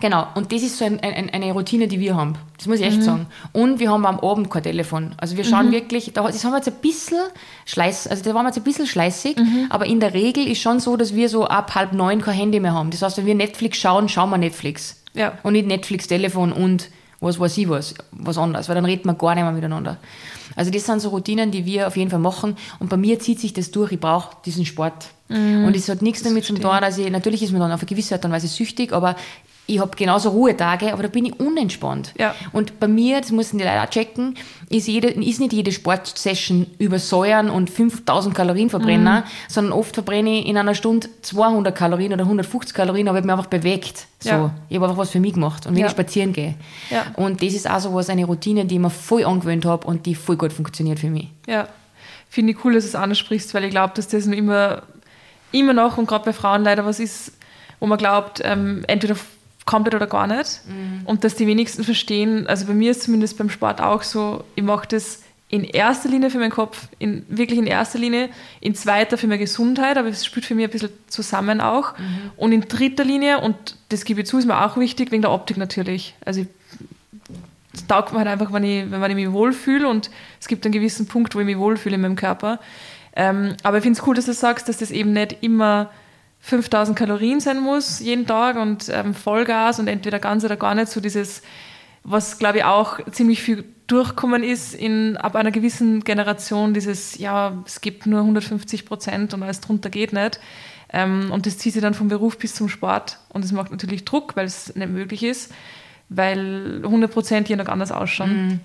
genau. Und das ist so ein, ein, eine Routine, die wir haben. Das muss ich Mhm. echt sagen. Und wir haben am Abend kein Telefon. Also wir schauen wirklich, da- das haben wir jetzt ein bisschen schleiß, also da waren wir jetzt ein bisschen schleißig, Mhm. aber in der Regel ist schon so, dass wir so ab halb neun kein Handy mehr haben. Das heißt, wenn wir Netflix schauen, schauen wir Netflix. Ja. Und nicht Netflix, Telefon und was weiß ich was, was anderes, weil dann reden wir gar nicht mehr miteinander. Also das sind so Routinen, die wir auf jeden Fall machen und bei mir zieht sich das durch, ich brauche diesen Sport. Und es hat nichts damit zu tun, dass ich, natürlich ist man dann auf eine gewisse Art und Weise süchtig, aber ich habe genauso Ruhetage, aber da bin ich unentspannt. Ja. Und bei mir, das müssen die Leute auch checken, ist, jede, ist nicht jede Sportsession übersäuern und 5000 Kalorien verbrennen, sondern oft verbrenne ich in einer Stunde 200 Kalorien oder 150 Kalorien, aber ich habe mich einfach bewegt. So. Ja. Ich habe einfach was für mich gemacht und wenn Ja. ich spazieren gehe. Ja. Und das ist auch so was, eine Routine, die ich mir voll angewöhnt habe und die voll gut funktioniert für mich. Ja, finde ich cool, dass du es ansprichst, weil ich glaube, dass das immer, immer noch und gerade bei Frauen leider was ist, wo man glaubt, ähm, entweder komplett oder gar nicht. Mhm. Und dass die wenigsten verstehen, also bei mir ist zumindest beim Sport auch so, ich mache das in erster Linie für meinen Kopf, in, wirklich in erster Linie, in zweiter für meine Gesundheit, aber es spielt für mich ein bisschen zusammen auch. Mhm. Und in dritter Linie, und das gebe ich zu, ist mir auch wichtig, wegen der Optik natürlich. Also ich, das taugt mir halt einfach, wenn ich, wenn ich mich wohlfühle und es gibt einen gewissen Punkt, wo ich mich wohlfühle in meinem Körper. Ähm, aber ich finde es cool, dass du sagst, dass das eben nicht immer 5000 Kalorien sein muss jeden Tag und ähm, Vollgas und entweder ganz oder gar nicht so dieses, was glaube ich auch ziemlich viel durchkommen ist in ab einer gewissen Generation, dieses, ja, es gibt nur 150 Prozent und alles drunter geht nicht. Ähm, und das zieht sich dann vom Beruf bis zum Sport und das macht natürlich Druck, weil es nicht möglich ist, weil 100 Prozent hier noch anders ausschauen. Mhm.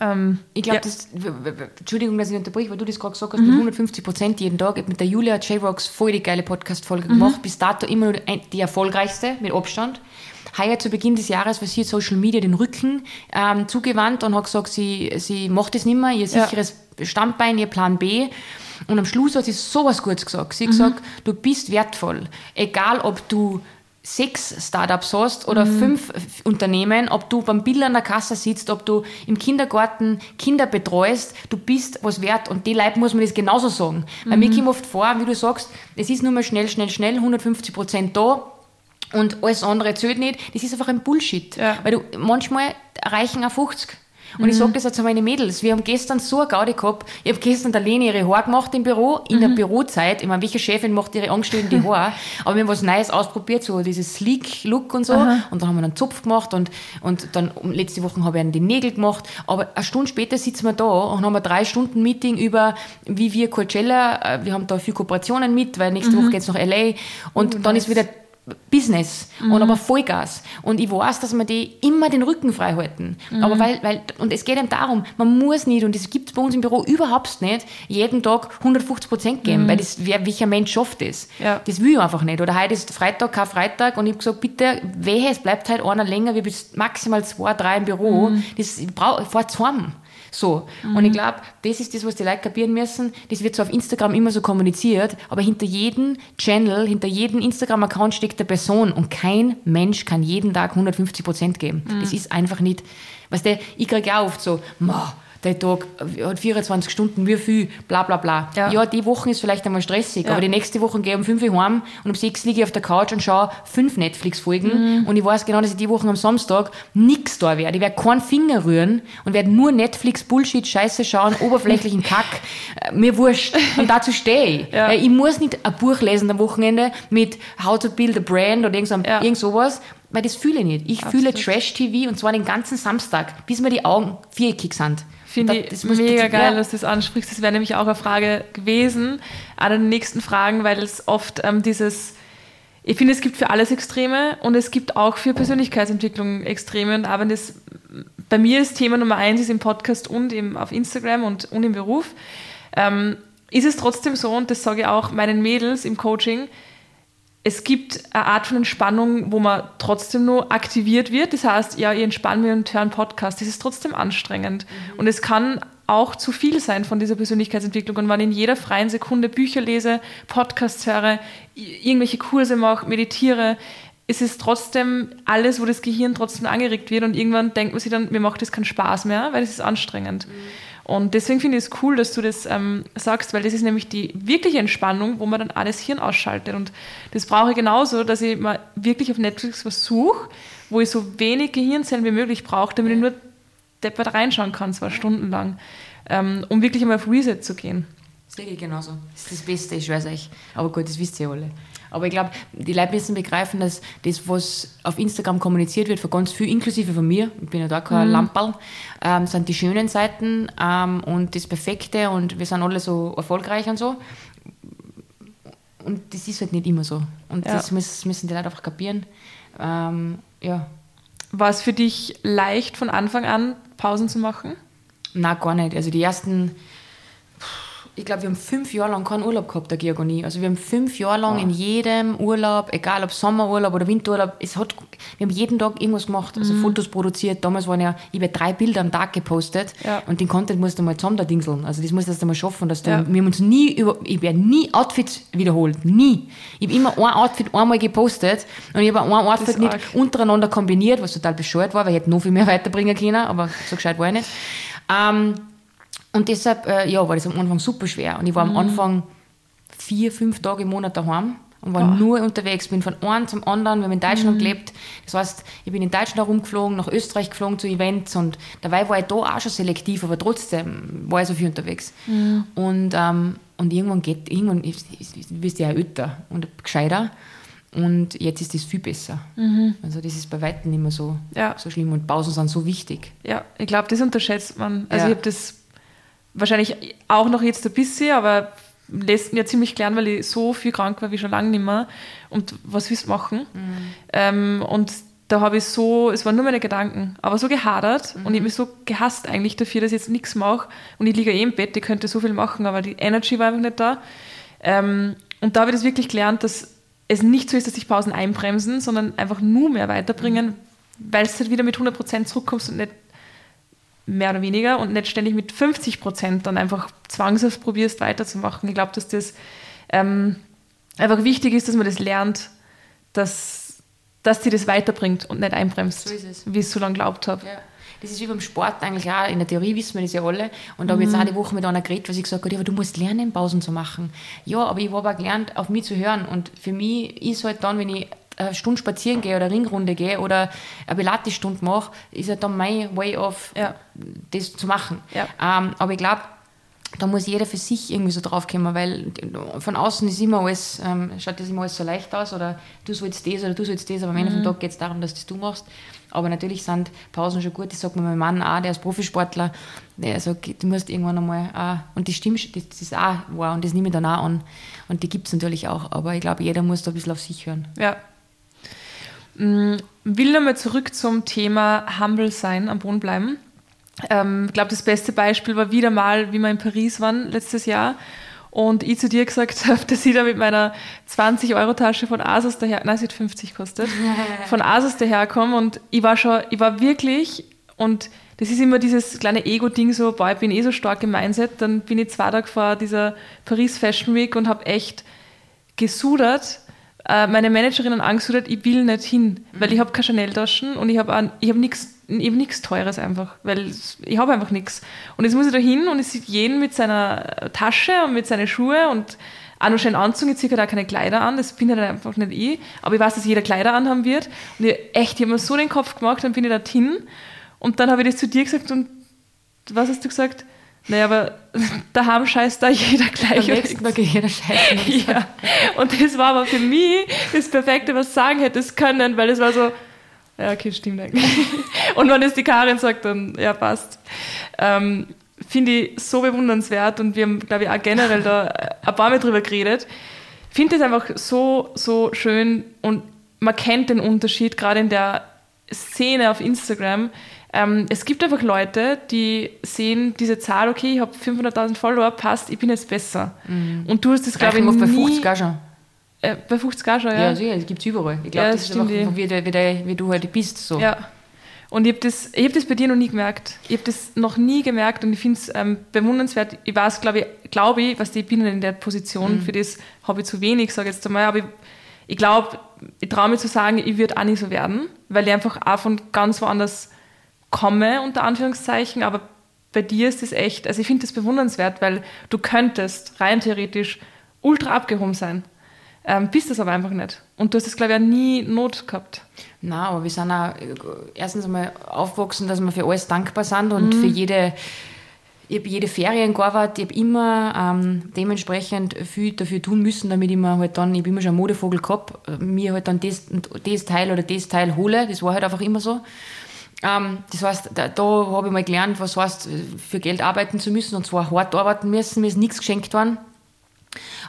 Ähm, ich glaube, ja. Entschuldigung, dass ich unterbreche, weil du das gerade gesagt hast, mhm. mit 150 Prozent jeden Tag. Ich habe mit der Julia J-Rocks voll die geile Podcast-Folge mhm. gemacht. Bis dato immer nur die erfolgreichste mit Abstand. Heuer zu Beginn des Jahres war sie Social Media den Rücken ähm, zugewandt und hat gesagt, sie, sie macht es nicht mehr, ihr sicheres ja. Standbein, ihr Plan B. Und am Schluss hat sie sowas Gutes gesagt. Sie hat mhm. gesagt, du bist wertvoll. Egal, ob du sechs Startups hast oder mhm. fünf Unternehmen, ob du beim Bill an der Kasse sitzt, ob du im Kindergarten Kinder betreust, du bist was wert und die Leute muss man das genauso sagen. Mhm. Weil mir kommt oft vor, wie du sagst, es ist nur mal schnell, schnell, schnell, 150 Prozent da und alles andere zählt nicht. Das ist einfach ein Bullshit. Ja. Weil du manchmal erreichen auch 50. Und mhm. ich sage das auch zu meinen Mädels. Wir haben gestern so eine Gaudi gehabt. Ich habe gestern der Leni ihre Haare gemacht im Büro, in mhm. der Bürozeit. Ich meine, welche Chefin macht ihre Angestellten die Haare? Aber wir haben was Neues ausprobiert, so dieses Sleek-Look und so. Aha. Und dann haben wir einen Zopf gemacht und, und dann letzte Woche habe ich einen die Nägel gemacht. Aber eine Stunde später sitzen wir da und haben ein drei Stunden Meeting über, wie wir Coachella, äh, wir haben da viele Kooperationen mit, weil nächste mhm. Woche geht's nach L.A. Und oh, dann nice. ist wieder Business mhm. und aber Vollgas. Und ich weiß, dass wir die immer den Rücken frei halten. Mhm. Aber weil, weil, und es geht eben darum, man muss nicht, und das gibt es bei uns im Büro überhaupt nicht, jeden Tag 150 Prozent geben, mhm. weil das, wer, welcher Mensch schafft das? Ja. Das will ich einfach nicht. Oder heute ist Freitag, kein Freitag, und ich habe gesagt, bitte, wehe, es bleibt halt einer länger, wie bis maximal zwei, drei im Büro. Mhm. Das braucht, fahrt heim. So. Mhm. Und ich glaube, das ist das, was die Leute kapieren müssen. Das wird so auf Instagram immer so kommuniziert, aber hinter jedem Channel, hinter jedem Instagram-Account steckt eine Person und kein Mensch kann jeden Tag 150 Prozent geben. Mhm. Das ist einfach nicht, weißt du, ich kriege auch oft so, ma, der Tag hat 24 Stunden, wie viel, bla bla bla. Ja, ja die Woche ist vielleicht einmal stressig, ja. aber die nächste Woche gehe ich um 5 Uhr heim und um 6 liege ich auf der Couch und schaue fünf Netflix-Folgen mhm. und ich weiß genau, dass ich die Woche am Samstag nichts da werde. Ich werde keinen Finger rühren und werde nur Netflix-Bullshit, Scheiße schauen, oberflächlichen Kack, äh, mir wurscht. Und dazu stehe ich. Ja. Ich muss nicht ein Buch lesen am Wochenende mit How to Build a Brand oder irgend, so, ja. irgend sowas, weil das fühle ich nicht. Ich Absolut. fühle Trash-TV und zwar den ganzen Samstag, bis mir die Augen viereckig sind. Finde ich mega geil, ja. dass du das ansprichst. Das wäre nämlich auch eine Frage gewesen, einer der nächsten Fragen, weil es oft ähm, dieses, ich finde, es gibt für alles Extreme und es gibt auch für Persönlichkeitsentwicklung Extreme. Aber das, bei mir ist Thema Nummer eins ist im Podcast und im, auf Instagram und, und im Beruf. Ähm, ist es trotzdem so, und das sage ich auch meinen Mädels im Coaching, es gibt eine Art von Entspannung, wo man trotzdem nur aktiviert wird. Das heißt, ja, ihr entspannt mir und hören Podcast. Das ist trotzdem anstrengend. Mhm. Und es kann auch zu viel sein von dieser Persönlichkeitsentwicklung. Und wenn ich in jeder freien Sekunde Bücher lese, Podcasts höre, irgendwelche Kurse mache, meditiere, ist es trotzdem alles, wo das Gehirn trotzdem angeregt wird. Und irgendwann denkt man sich dann, mir macht das keinen Spaß mehr, weil es ist anstrengend. Mhm. Und deswegen finde ich es cool, dass du das ähm, sagst, weil das ist nämlich die wirkliche Entspannung, wo man dann alles Hirn ausschaltet. Und das brauche ich genauso, dass ich mal wirklich auf Netflix was suche, wo ich so wenig Gehirnzellen wie möglich brauche, damit ich nur deppert reinschauen kann, zwei Stunden lang, ähm, um wirklich einmal auf Reset zu gehen. Sehe ich genauso. Das ist das Beste, ich weiß euch. Aber gut, das wisst ihr alle. Aber ich glaube, die Leute müssen begreifen, dass das, was auf Instagram kommuniziert wird, von ganz viel, inklusive von mir, ich bin ja da kein mhm. Lamperl, ähm, sind die schönen Seiten ähm, und das Perfekte und wir sind alle so erfolgreich und so. Und das ist halt nicht immer so. Und ja. das müssen, müssen die Leute einfach kapieren. Ähm, ja. War es für dich leicht, von Anfang an Pausen zu machen? Na gar nicht. Also die ersten ich glaube, wir haben fünf Jahre lang keinen Urlaub gehabt, der Georgonie. Also wir haben fünf Jahre lang wow. in jedem Urlaub, egal ob Sommerurlaub oder Winterurlaub, es hat, wir haben jeden Tag irgendwas gemacht, also mhm. Fotos produziert. Damals waren ja, ich habe drei Bilder am Tag gepostet ja. und den Content musst du mal zusammen da dingseln. Also das musst du erst einmal schaffen, dass du, ja. wir haben uns nie über, ich werde nie Outfits wiederholt, nie. Ich habe immer ein Outfit einmal gepostet und ich habe ein Outfit nicht untereinander kombiniert, was total bescheuert war, weil ich hätte noch viel mehr weiterbringen können, aber so gescheit war ich nicht. Ähm, und deshalb, äh, ja, war das am Anfang super schwer. Und ich war am mhm. Anfang vier, fünf Tage im Monat daheim und war Boah. nur unterwegs. Bin von einem zum anderen. Wir haben in Deutschland mhm. gelebt. Das heißt, ich bin in Deutschland herumgeflogen, nach Österreich geflogen zu Events und dabei war ich da auch schon selektiv, aber trotzdem war ich so viel unterwegs. Mhm. Und, ähm, und irgendwann geht, irgendwann wirst du ja älter und gescheiter. Und jetzt ist das viel besser. Mhm. Also das ist bei weitem nicht mehr so, ja. so schlimm und Pausen sind so wichtig. Ja, ich glaube, das unterschätzt man. Also ja. ich habe das wahrscheinlich auch noch jetzt ein bisschen, aber lässt mir ziemlich klären, weil ich so viel krank war wie schon lange nicht mehr. Und was willst du machen? Mhm. Ähm, und da habe ich so, es waren nur meine Gedanken, aber so gehadert mhm. und ich habe mich so gehasst eigentlich dafür, dass ich jetzt nichts mache und ich liege eh im Bett, ich könnte so viel machen, aber die Energy war einfach nicht da. Ähm, und da habe ich das wirklich gelernt, dass es nicht so ist, dass sich Pausen einbremsen, sondern einfach nur mehr weiterbringen, mhm. weil es halt wieder mit 100% zurückkommst und nicht mehr oder weniger und nicht ständig mit 50 Prozent dann einfach zwangshaft probierst weiterzumachen. Ich glaube, dass das ähm, einfach wichtig ist, dass man das lernt, dass, dass dir das weiterbringt und nicht einbremst, so wie ich es so lange glaubt habe. Ja. Das ist wie beim Sport eigentlich auch. In der Theorie wissen wir das ja alle. Und da habe ich jetzt auch die Woche mit einer geredet, was ich gesagt habe, ja, aber du musst lernen, Pausen zu machen. Ja, aber ich habe auch gelernt, auf mich zu hören. Und für mich ist halt dann, wenn ich eine Stunde spazieren gehe oder Ringrunde gehe oder eine Pilates-Stunde mache, ist ja dann mein Way of, ja. das zu machen. Ja. Ähm, aber ich glaube, da muss jeder für sich irgendwie so draufkommen, weil von außen ist immer alles, ähm, schaut das immer alles so leicht aus oder du sollst das oder du sollst das, aber am Ende mhm. vom Tag geht es darum, dass das du machst. Aber natürlich sind Pausen schon gut. Das sagt mir mein Mann auch, der ist Profisportler. Der sagt, du musst irgendwann einmal auch, und die stimmt, das, das ist auch wahr und das nehme ich dann auch an. Und die gibt es natürlich auch. Aber ich glaube, jeder muss da ein bisschen auf sich hören. Ja, will nochmal zurück zum Thema Humble sein, am Boden bleiben. Ähm, ich glaube, das beste Beispiel war wieder mal, wie wir in Paris waren letztes Jahr. Und ich zu dir gesagt habe, dass ich da mit meiner 20-Euro-Tasche von Asus daher, nein, sie hat 50 kostet, von Asus daherkomme. Und ich war schon, ich war wirklich und das ist immer dieses kleine Ego-Ding so, boah, ich bin eh so stark im Mindset, dann bin ich zwei Tage vor dieser Paris Fashion Week und habe echt gesudert, äh, meine Managerin Angst hat, ich will nicht hin, weil mhm. ich habe keine Chanel-Taschen und ich habe hab nichts eben nichts Teures einfach, weil ich habe einfach nichts. Und jetzt muss ich da hin und ich sehe jeden mit seiner Tasche und mit seinen Schuhen und auch noch schön anzogen. Ich ziehe da keine Kleider an, das bin halt einfach nicht ich. Aber ich weiß, dass jeder Kleider anhaben wird. Und ich, echt, ich habe mir so den Kopf gemacht, dann bin ich dorthin. Und dann habe ich das zu dir gesagt und was hast du gesagt? Naja, aber daheim scheißt da jeder gleich. Am nächsten Tag jeder scheißt. ja. Und das war aber für mich das Perfekte, was sagen hättest können, weil es war so, ja, okay, stimmt eigentlich. Und wenn es die Karin sagt, dann, ja, passt. Ähm, Finde ich so bewundernswert und wir haben, glaube ich, auch generell da ein paar Mal drüber geredet. Finde es einfach so, so schön und man kennt den Unterschied, gerade in der Szene auf Instagram, ähm, es gibt einfach Leute, die sehen diese Zahl, okay, ich habe 500.000 Follower, passt, ich bin jetzt besser. Mhm. Und du hast das, glaube ich, nie... bei 50 auch schon. Äh, bei 50 auch schon, ja. Ja, sicher, das gibt es überall. Ich glaube, ja, das, das ist einfach, wie, wie, wie, du halt bist. So. Ja. Und ich habe das, hab das bei dir noch nie gemerkt. Ich habe das noch nie gemerkt und ich finde es ähm, bewundernswert. Ich weiß, glaube ich, glaub ich, was ich bin in der Position, mhm. für das habe ich zu wenig, sage ich jetzt einmal, aber ich, ich glaube, ich traue mir zu sagen, ich würde auch nicht so werden, weil ich einfach auch von ganz woanders komme, unter Anführungszeichen, aber bei dir ist es echt, also ich finde das bewundernswert, weil du könntest rein theoretisch ultra abgehoben sein. Ähm, bist das aber einfach nicht. Und du hast es, glaube ich, auch nie Not gehabt. Na, aber wir sind auch äh, erstens einmal aufgewachsen, dass wir für alles dankbar sind und mhm. für jede, ich habe jede Ferien gearbeitet, ich habe immer ähm, dementsprechend viel dafür tun müssen, damit ich mir halt dann, ich habe immer schon einen Modevogel gehabt, äh, mir halt dann das, das Teil oder das Teil hole, das war halt einfach immer so. Ähm, das heißt, da, da habe ich mal gelernt, was heißt, für Geld arbeiten zu müssen und zwar hart arbeiten müssen. Mir ist nichts geschenkt worden.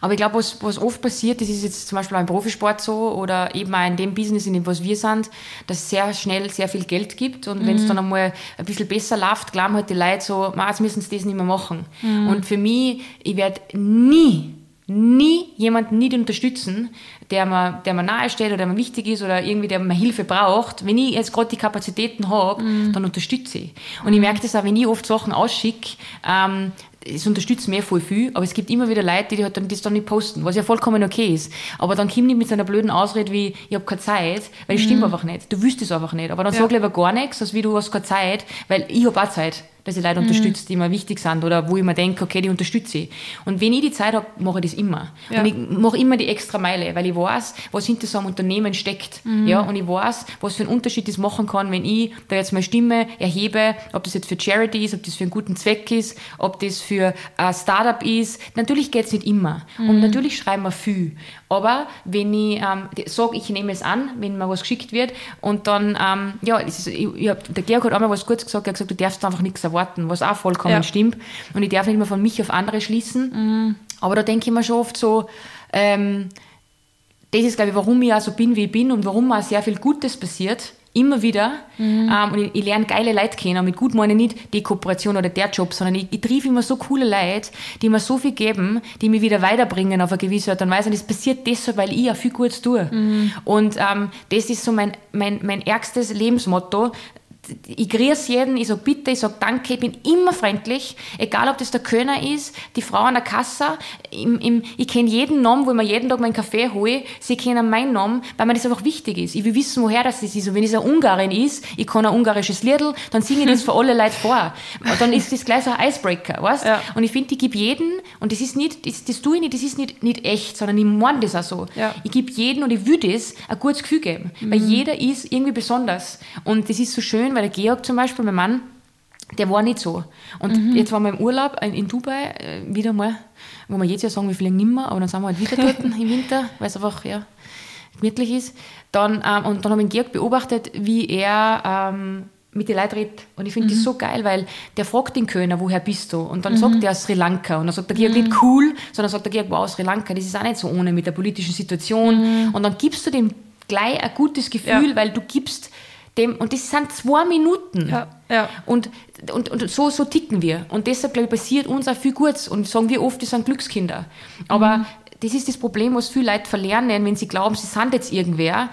Aber ich glaube, was, was oft passiert, das ist jetzt zum Beispiel beim Profisport so oder eben auch in dem Business, in dem was wir sind, dass es sehr schnell sehr viel Geld gibt und mhm. wenn es dann einmal ein bisschen besser läuft, glauben halt die Leute so, jetzt müssen sie das nicht mehr machen. Mhm. Und für mich, ich werde nie nie jemanden nicht unterstützen, der mir, der mir nahe steht oder der mir wichtig ist oder irgendwie der mir Hilfe braucht. Wenn ich jetzt gerade die Kapazitäten habe, mm. dann unterstütze ich. Und ich merke das auch, wenn ich oft Sachen ausschicke, ähm, es unterstützt mir voll viel, aber es gibt immer wieder Leute, die halt dann, das dann nicht posten, was ja vollkommen okay ist. Aber dann kommt nicht mit so einer blöden Ausrede wie, ich habe keine Zeit, weil es mhm. stimmt einfach nicht. Du wüsstest es einfach nicht. Aber dann ja. sag lieber gar nichts, als wie du hast keine Zeit, weil ich habe auch Zeit dass ich Leute mhm. unterstütze, die mir wichtig sind oder wo ich mir denke, okay, die unterstütze ich. Und wenn ich die Zeit habe, mache ich das immer. Ja. Und ich mache immer die extra Meile, weil ich weiß, was hinter so einem Unternehmen steckt. Mhm. Ja, und ich weiß, was für einen Unterschied das machen kann, wenn ich da jetzt meine Stimme erhebe, ob das jetzt für Charity ist, ob das für einen guten Zweck ist, ob das für ein Startup ist. Natürlich geht es nicht immer. Mhm. Und natürlich schreiben wir viel. Aber wenn ich ähm, sage, ich nehme es an, wenn mir was geschickt wird und dann, ähm, ja, ist, ich, ich hab, der Georg hat einmal was kurz gesagt, er hat gesagt, du darfst einfach nichts erwarten, was auch vollkommen ja. stimmt. Und ich darf nicht mehr von mich auf andere schließen. Mhm. Aber da denke ich mir schon oft so, ähm, das ist, glaube ich, warum ich auch so bin, wie ich bin und warum auch sehr viel Gutes passiert immer wieder. Mhm. Ähm, und ich, ich, lerne geile Leute kennen. Und mit gut meine ich nicht die Kooperation oder der Job, sondern ich, ich triff immer so coole Leute, die mir so viel geben, die mich wieder weiterbringen auf eine gewisse Art und Weise. Und das passiert deshalb, weil ich ja viel Gutes tue. Mhm. Und ähm, das ist so mein, mein, mein ärgstes Lebensmotto, ich grüße jeden, ich sage bitte, ich sage danke, ich bin immer freundlich, egal ob das der Kölner ist, die Frau an der Kasse, im, im, ich kenne jeden Namen, wo ich mir jeden Tag meinen Kaffee hole, sie kennen meinen Namen, weil mir das einfach wichtig ist. Ich will wissen, woher das ist. Und wenn es eine Ungarin ist, ich kann ein ungarisches Liedl, dann singe ich das für alle Leute vor. Und dann ist das gleich so ein Icebreaker, weißt? Ja. Und ich finde, ich gebe jeden, und das ist nicht, das, das tue ich nicht, das ist nicht, nicht echt, sondern ich meine das auch so. Ja. Ich gebe jeden und ich will das ein gutes Gefühl geben, mhm. weil jeder ist irgendwie besonders. Und das ist so schön, weil der Georg zum Beispiel, mein Mann, der war nicht so. Und mhm. jetzt waren wir im Urlaub in Dubai, äh, wieder mal, wo wir jetzt ja sagen, wir fliegen nimmer, aber dann sind wir halt wieder dort im Winter, weil es einfach, ja, gemütlich ist. Dann, ähm, und dann habe ich Georg beobachtet, wie er ähm, mit den Leuten redet. Und ich finde mhm. das so geil, weil der fragt den Kölner, woher bist du? Und dann mhm. sagt er Sri Lanka. Und dann sagt der Georg mhm. nicht cool, sondern sagt der Georg, wow, Sri Lanka, das ist auch nicht so ohne mit der politischen Situation. Mhm. Und dann gibst du dem gleich ein gutes Gefühl, ja. weil du gibst dem, und das sind zwei Minuten. Ja, ja. Und, und, und so, so ticken wir. Und deshalb, glaube ich, passiert uns auch viel Gutes. Und sagen wir oft, wir sind Glückskinder. Aber mhm. das ist das Problem, was viele Leute verlernen, wenn sie glauben, sie sind jetzt irgendwer.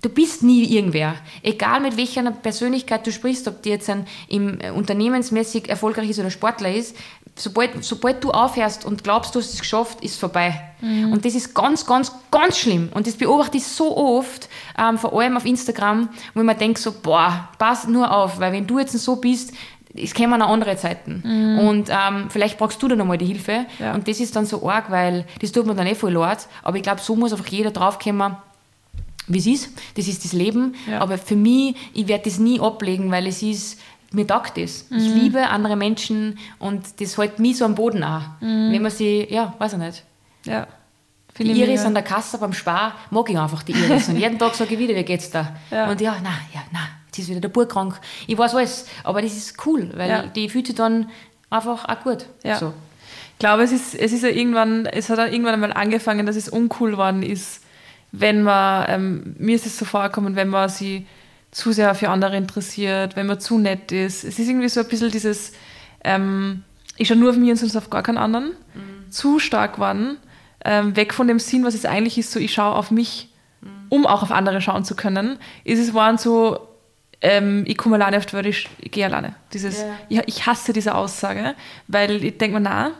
Du bist nie irgendwer. Egal mit welcher Persönlichkeit du sprichst, ob die jetzt ein, im, äh, unternehmensmäßig erfolgreich ist oder Sportler ist, sobald, sobald du aufhörst und glaubst, du hast es geschafft, ist es vorbei. Mhm. Und das ist ganz, ganz, ganz schlimm. Und das beobachte ich so oft, ähm, vor allem auf Instagram, wo ich mir denke so, boah, pass nur auf, weil wenn du jetzt so bist, es kommen auch andere Zeiten. Mhm. Und ähm, vielleicht brauchst du dann nochmal die Hilfe. Ja. Und das ist dann so arg, weil das tut mir dann eh voll leid. Aber ich glaube, so muss einfach jeder draufkommen, wie es ist. Das ist das Leben. Ja. Aber für mich, ich werde das nie ablegen, weil es ist mir taugt das. Mhm. Ich liebe andere Menschen und das hält mich so am Boden auch. Mhm. Wenn man sie, ja, weiß ich nicht. Ja. Die Iris an der Kasse beim Spar mag ich einfach die Iris. Und jeden Tag sage ich wieder, wie geht's da? Ja. Und ja, na, ja, na, jetzt ist wieder der Bub krank. Ich weiß alles, aber das ist cool, weil ja. die fühlt sich dann einfach auch gut. Ja. So. Ich glaube, es ist, es ist ja irgendwann, es hat auch irgendwann einmal angefangen, dass es uncool geworden ist, wenn man, ähm, mir ist es so vorgekommen, wenn man sie zu sehr für andere interessiert, wenn man zu nett ist. Es ist irgendwie so ein bisschen dieses, ähm, ich schaue nur auf mich und sonst auf gar keinen anderen, mhm. zu stark geworden, ähm, weg von dem Sinn, was es eigentlich ist, so ich schaue auf mich, mhm. um auch auf andere schauen zu können, ist es waren so, ähm, ich komme alleine auf die Welt, ich, gehe alleine. Dieses, yeah. ich, ich, hasse diese Aussage, weil ich denke mir, na,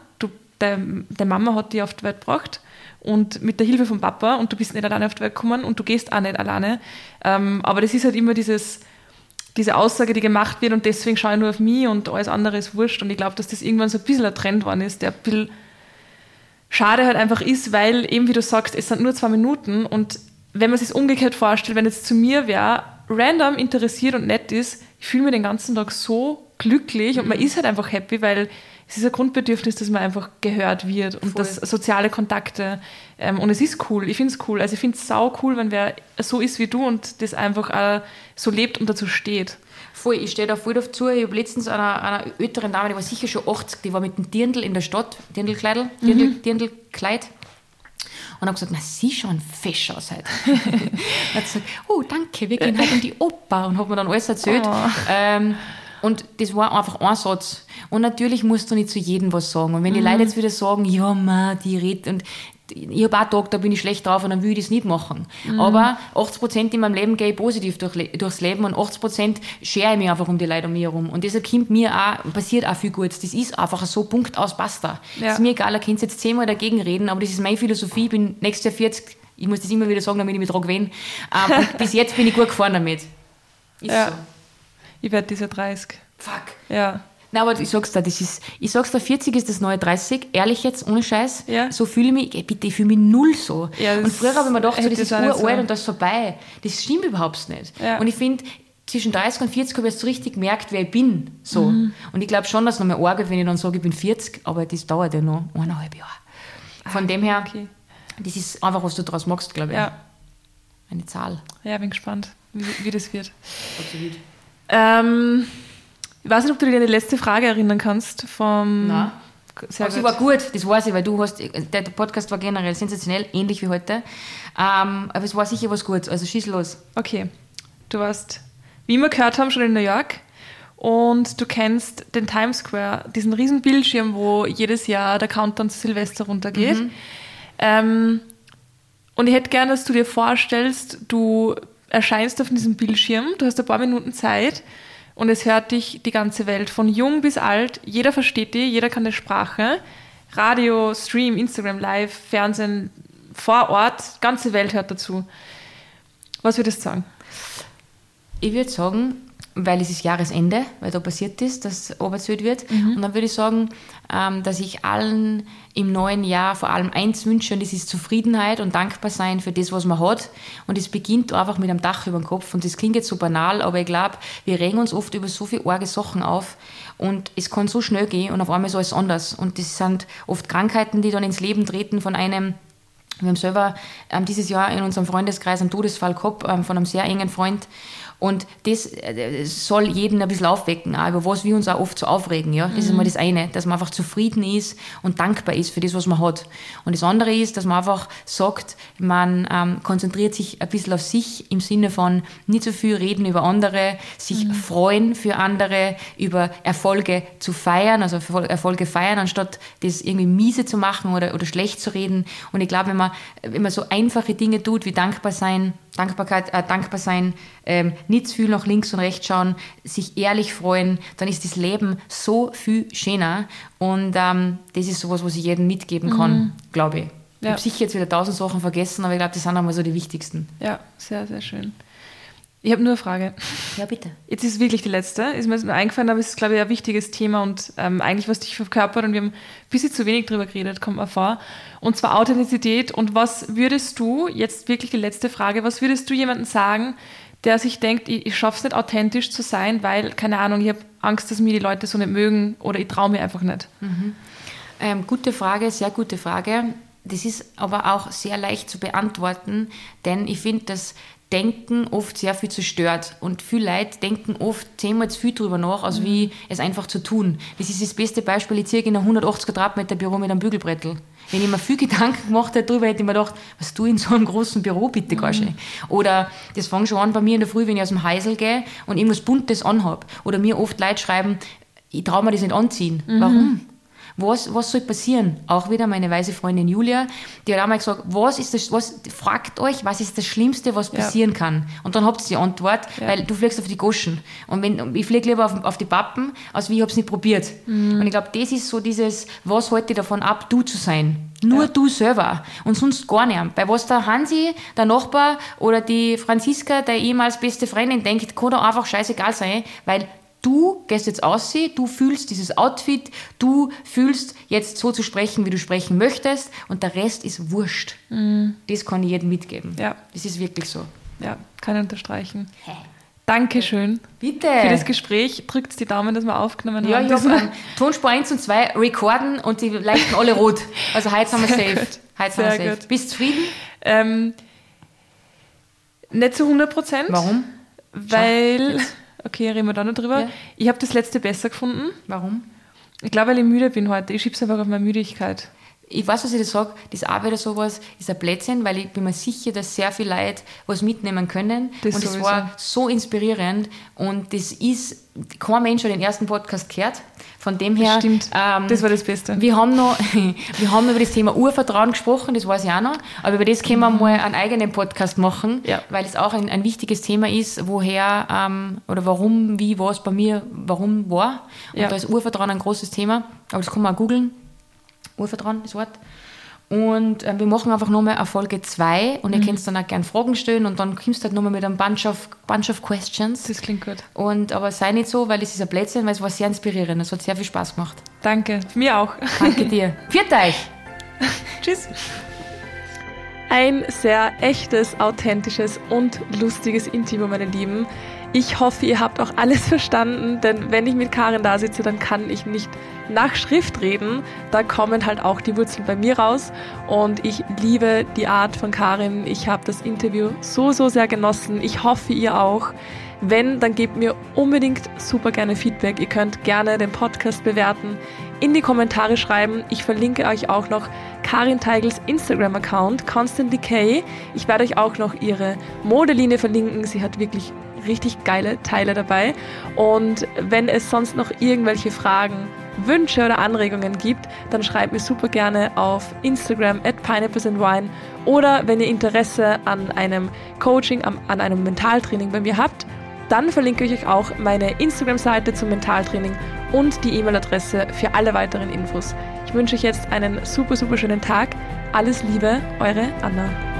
du, deine Mama hat die auf die Welt gebracht und mit der Hilfe von Papa und du bist nicht alleine auf die Welt gekommen und du gehst auch nicht alleine. Ähm, aber das ist halt immer dieses, diese Aussage, die gemacht wird und deswegen schaue ich nur auf mich und alles andere ist wurscht. Und ich glaube, dass das irgendwann so ein bisschen ein Trend geworden ist, der ein bisschen schade halt einfach ist, weil eben, wie du sagst, es sind nur zwei Minuten und wenn man sich umgekehrt vorstellt, wenn jetzt zu mir wer random interessiert und nett ist, ich fühle mich den ganzen Tag so glücklich und man mhm. ist halt einfach happy, weil es ist ein Grundbedürfnis, dass man einfach gehört wird und Voll. das soziale Kontakte. Ähm, und es ist cool, ich finde es cool. Also ich finde es sau cool, wenn wer so ist wie du und das einfach auch so lebt und dazu steht. Voll, ich stehe da voll dazu. Ich habe letztens einer, einer älteren Dame, die war sicher schon 80, die war mit dem Dirndl in der Stadt, Dirndlkleidl, Dirndl, mhm. Dirndlkleid. Und habe gesagt, na, sie schauen fesch aus heute. hat gesagt, oh, danke, wir gehen heute in die Oper. Und hat mir dann alles erzählt. Oh. Ähm, und das war einfach ein Satz. Und natürlich musst du nicht zu jedem was sagen. Und wenn die mhm. Leute jetzt wieder sagen, ja, ma, die redet, und ich habe auch Tag, da bin ich schlecht drauf und dann will ich das nicht machen. Mhm. Aber 80 Prozent in meinem Leben gehe ich positiv durch, durchs Leben und 80 Prozent schere ich mich einfach um die Leute um mich herum. Und deshalb kommt mir auch, passiert auch viel Gutes. Das ist einfach so, Punkt aus, basta. Ja. Ist mir egal, ihr könnt jetzt zehnmal dagegen reden, aber das ist meine Philosophie. Ich bin nächstes Jahr 40, ich muss das immer wieder sagen, damit ich mich dran und bis jetzt bin ich gut gefahren damit. Ist ja. so. Ich werde diese 30. Fuck. Ja. Nein, aber ich sag's dir, das ist, ich sag's dir, 40 ist das neue 30. Ehrlich jetzt, ohne Scheiß. Ja. So fühle ich mich, bitte, ich fühle mich null so. Ja, und früher habe ich mir gedacht, so, das ist uralt so. und das ist vorbei. Das stimmt überhaupt nicht. Ja. Und ich finde, zwischen 30 und 40 habe ich jetzt so richtig gemerkt, wer ich bin. So. Mhm. Und ich glaube schon, dass es noch mal arg wenn ich dann sage, ich bin 40, aber das dauert ja noch eineinhalb Jahre. Von ah, dem her, okay. das ist einfach, was du daraus machst, glaube ich. Ja. Eine Zahl. Ja, bin gespannt, wie, wie das wird. Absolut. Ähm, ich weiß nicht, ob du dich an die letzte Frage erinnern kannst vom. Nein. Sehr Aber sie war gut, das weiß ich, weil du hast, der Podcast war generell sensationell, ähnlich wie heute. Ähm, aber es war sicher was Gutes, also schieß los. Okay. Du warst, wie wir gehört haben, schon in New York und du kennst den Times Square, diesen riesen Bildschirm, wo jedes Jahr der Countdown zu Silvester runtergeht. Mhm. Ähm, und ich hätte gerne, dass du dir vorstellst, du erscheinst auf diesem Bildschirm, du hast ein paar Minuten Zeit und es hört dich die ganze Welt, von jung bis alt. Jeder versteht dich, jeder kann die Sprache. Radio, Stream, Instagram, Live, Fernsehen, vor Ort, ganze Welt hört dazu. Was würdest du sagen? Ich würde sagen, weil es ist Jahresende, weil da passiert ist, dass arbeitswert wird. Mhm. Und dann würde ich sagen, ähm, dass ich allen im neuen Jahr vor allem eins wünsche, und das ist Zufriedenheit und dankbar sein für das, was man hat. Und es beginnt einfach mit einem Dach über dem Kopf. Und das klingt jetzt so banal, aber ich glaube, wir regen uns oft über so viele arge Sachen auf. Und es kann so schnell gehen und auf einmal ist alles anders. Und das sind oft Krankheiten, die dann ins Leben treten von einem, wir haben selber ähm, dieses Jahr in unserem Freundeskreis einen Todesfall gehabt ähm, von einem sehr engen Freund. Und das äh, soll jeden ein bisschen aufwecken, auch über was wir uns auch oft so aufregen. Ja? Das mhm. ist mal das eine, dass man einfach zufrieden ist und dankbar ist für das, was man hat. Und das andere ist, dass man einfach sagt, man ähm, konzentriert sich ein bisschen auf sich im Sinne von nicht so viel reden über andere, sich mhm. freuen für andere, über Erfolge zu feiern, also Erfolge feiern, anstatt das irgendwie miese zu machen oder, oder schlecht zu reden. Und ich glaube, wenn man, wenn man so einfache Dinge tut, wie dankbar sein, Dankbarkeit, äh, dankbar sein, ähm, nicht zu viel nach links und rechts schauen, sich ehrlich freuen, dann ist das Leben so viel schöner. Und ähm, das ist sowas, was ich jedem mitgeben kann, mhm. glaube ich. Ja. Ich habe sicher jetzt wieder tausend Sachen vergessen, aber ich glaube, das sind einmal so die wichtigsten. Ja, sehr, sehr schön. Ich habe nur eine Frage. Ja, bitte. Jetzt ist wirklich die letzte. Ist mir jetzt nur eingefallen, aber es ist, glaube ich, ein wichtiges Thema und ähm, eigentlich, was dich verkörpert und wir haben ein bisschen zu wenig drüber geredet, kommt mir vor. Und zwar Authentizität. Und was würdest du, jetzt wirklich die letzte Frage, was würdest du jemandem sagen, der sich denkt, ich, ich schaffe es nicht authentisch zu sein, weil, keine Ahnung, ich habe Angst, dass mir die Leute so nicht mögen oder ich traue mir einfach nicht? Mhm. Ähm, gute Frage, sehr gute Frage. Das ist aber auch sehr leicht zu beantworten, denn ich finde, dass Denken oft sehr viel zerstört. Und viele Leute denken oft zehnmal zu viel drüber nach, als mhm. wie es einfach zu tun. Das ist das beste Beispiel. Ich ziehe in ein 180 Quadratmeter Büro mit einem Bügelbrettel. Wenn ich mir viel Gedanken gemacht hätte darüber, hätte ich mir gedacht, was du in so einem großen Büro bitte mhm. Gasche? Oder das fängt schon an bei mir in der Früh, wenn ich aus dem Heisel gehe und irgendwas Buntes anhabe. Oder mir oft Leute schreiben, ich traue mir das nicht anziehen. Mhm. Warum? Was, was soll passieren? Auch wieder meine weise Freundin Julia, die hat einmal gesagt, was ist das, was, fragt euch, was ist das Schlimmste, was passieren ja. kann? Und dann habt ihr die Antwort, ja. weil du fliegst auf die Goschen. Und wenn, ich fliege lieber auf, auf die Pappen, als wie ich habe es nicht probiert. Mhm. Und ich glaube, das ist so dieses, was hält dich davon ab, du zu sein? Nur ja. du selber und sonst gar nicht. Bei was der Hansi, der Nachbar oder die Franziska, der ehemals beste Freundin denkt, kann da einfach scheißegal sein, weil Du gehst jetzt aus, du fühlst dieses Outfit, du fühlst jetzt so zu sprechen, wie du sprechen möchtest und der Rest ist wurscht. Mhm. Das kann ich jedem mitgeben. Ja. Das ist wirklich so. Ja, kann ich unterstreichen. Hä? Dankeschön. Bitte. Für das Gespräch. Drückt die Daumen, dass wir aufgenommen ja, haben. Ja, ich habe Tonspur 1 und 2 recorden und die leuchten alle rot. Also heute sind wir safe. Heute sind wir safe. Gut. Bist du zufrieden? Ähm, nicht zu 100 Prozent. Warum? Weil... Okay, reden wir da noch drüber. Ja. Ich habe das letzte besser gefunden. Warum? Ich glaube, weil ich müde bin heute. Ich schieb's einfach auf meine Müdigkeit. Ich weiß, was ich das sage, das wieder sowas, ist ein Blödsinn, weil ich bin mir sicher, dass sehr viele Leute was mitnehmen können. Das und das sowieso. war so inspirierend und das ist, kein Mensch hat den ersten Podcast gehört. Von dem her, Stimmt. ähm, das war das Beste. wir haben noch, wir haben über das Thema Urvertrauen gesprochen, das weiß ich auch noch, aber über das können wir mal einen eigenen Podcast machen, Mhm. Ja. weil es auch ein, ein wichtiges Thema ist, woher ähm, oder warum, wie, was bei mir, warum war. Und Ja. da ist Urvertrauen ein großes Thema, aber das kann man auch googeln. Urvertrauen, das Wort. Und äh, wir machen einfach nochmal eine Folge 2 und ihr könnt dann auch gerne Fragen stellen und dann kommst du halt nochmal mit einem Bunch of, bunch of Questions. Das klingt gut. Und, aber sei nicht so, weil es ist ein Blödsinn, weil es war sehr inspirierend. Es hat sehr viel Spaß gemacht. Danke. Mir auch. Danke dir. Viert euch! Tschüss. Ein sehr echtes, authentisches und lustiges Interview, meine Lieben. Ich hoffe, ihr habt auch alles verstanden, denn wenn ich mit Karin da sitze, dann kann ich nicht nach Schrift reden. Da kommen halt auch die Wurzeln bei mir raus. Und ich liebe die Art von Karin. Ich habe das Interview so, so sehr genossen. Ich hoffe, ihr auch. Wenn, dann gebt mir unbedingt super gerne Feedback. Ihr könnt gerne den Podcast bewerten, in die Kommentare schreiben. Ich verlinke euch auch noch Karin Teigels Instagram-Account, Constant Decay. Ich werde euch auch noch ihre Modelinie verlinken. Sie hat wirklich richtig geile Teile dabei. Und wenn es sonst noch irgendwelche Fragen, Wünsche oder Anregungen gibt, dann schreibt mir super gerne auf Instagram at pineapplesandwine oder wenn ihr Interesse an einem Coaching, an einem Mentaltraining bei mir habt, dann verlinke ich euch auch meine Instagram-Seite zum Mentaltraining und die E-Mail-Adresse für alle weiteren Infos. Ich wünsche euch jetzt einen super, super schönen Tag. Alles Liebe, eure Anna.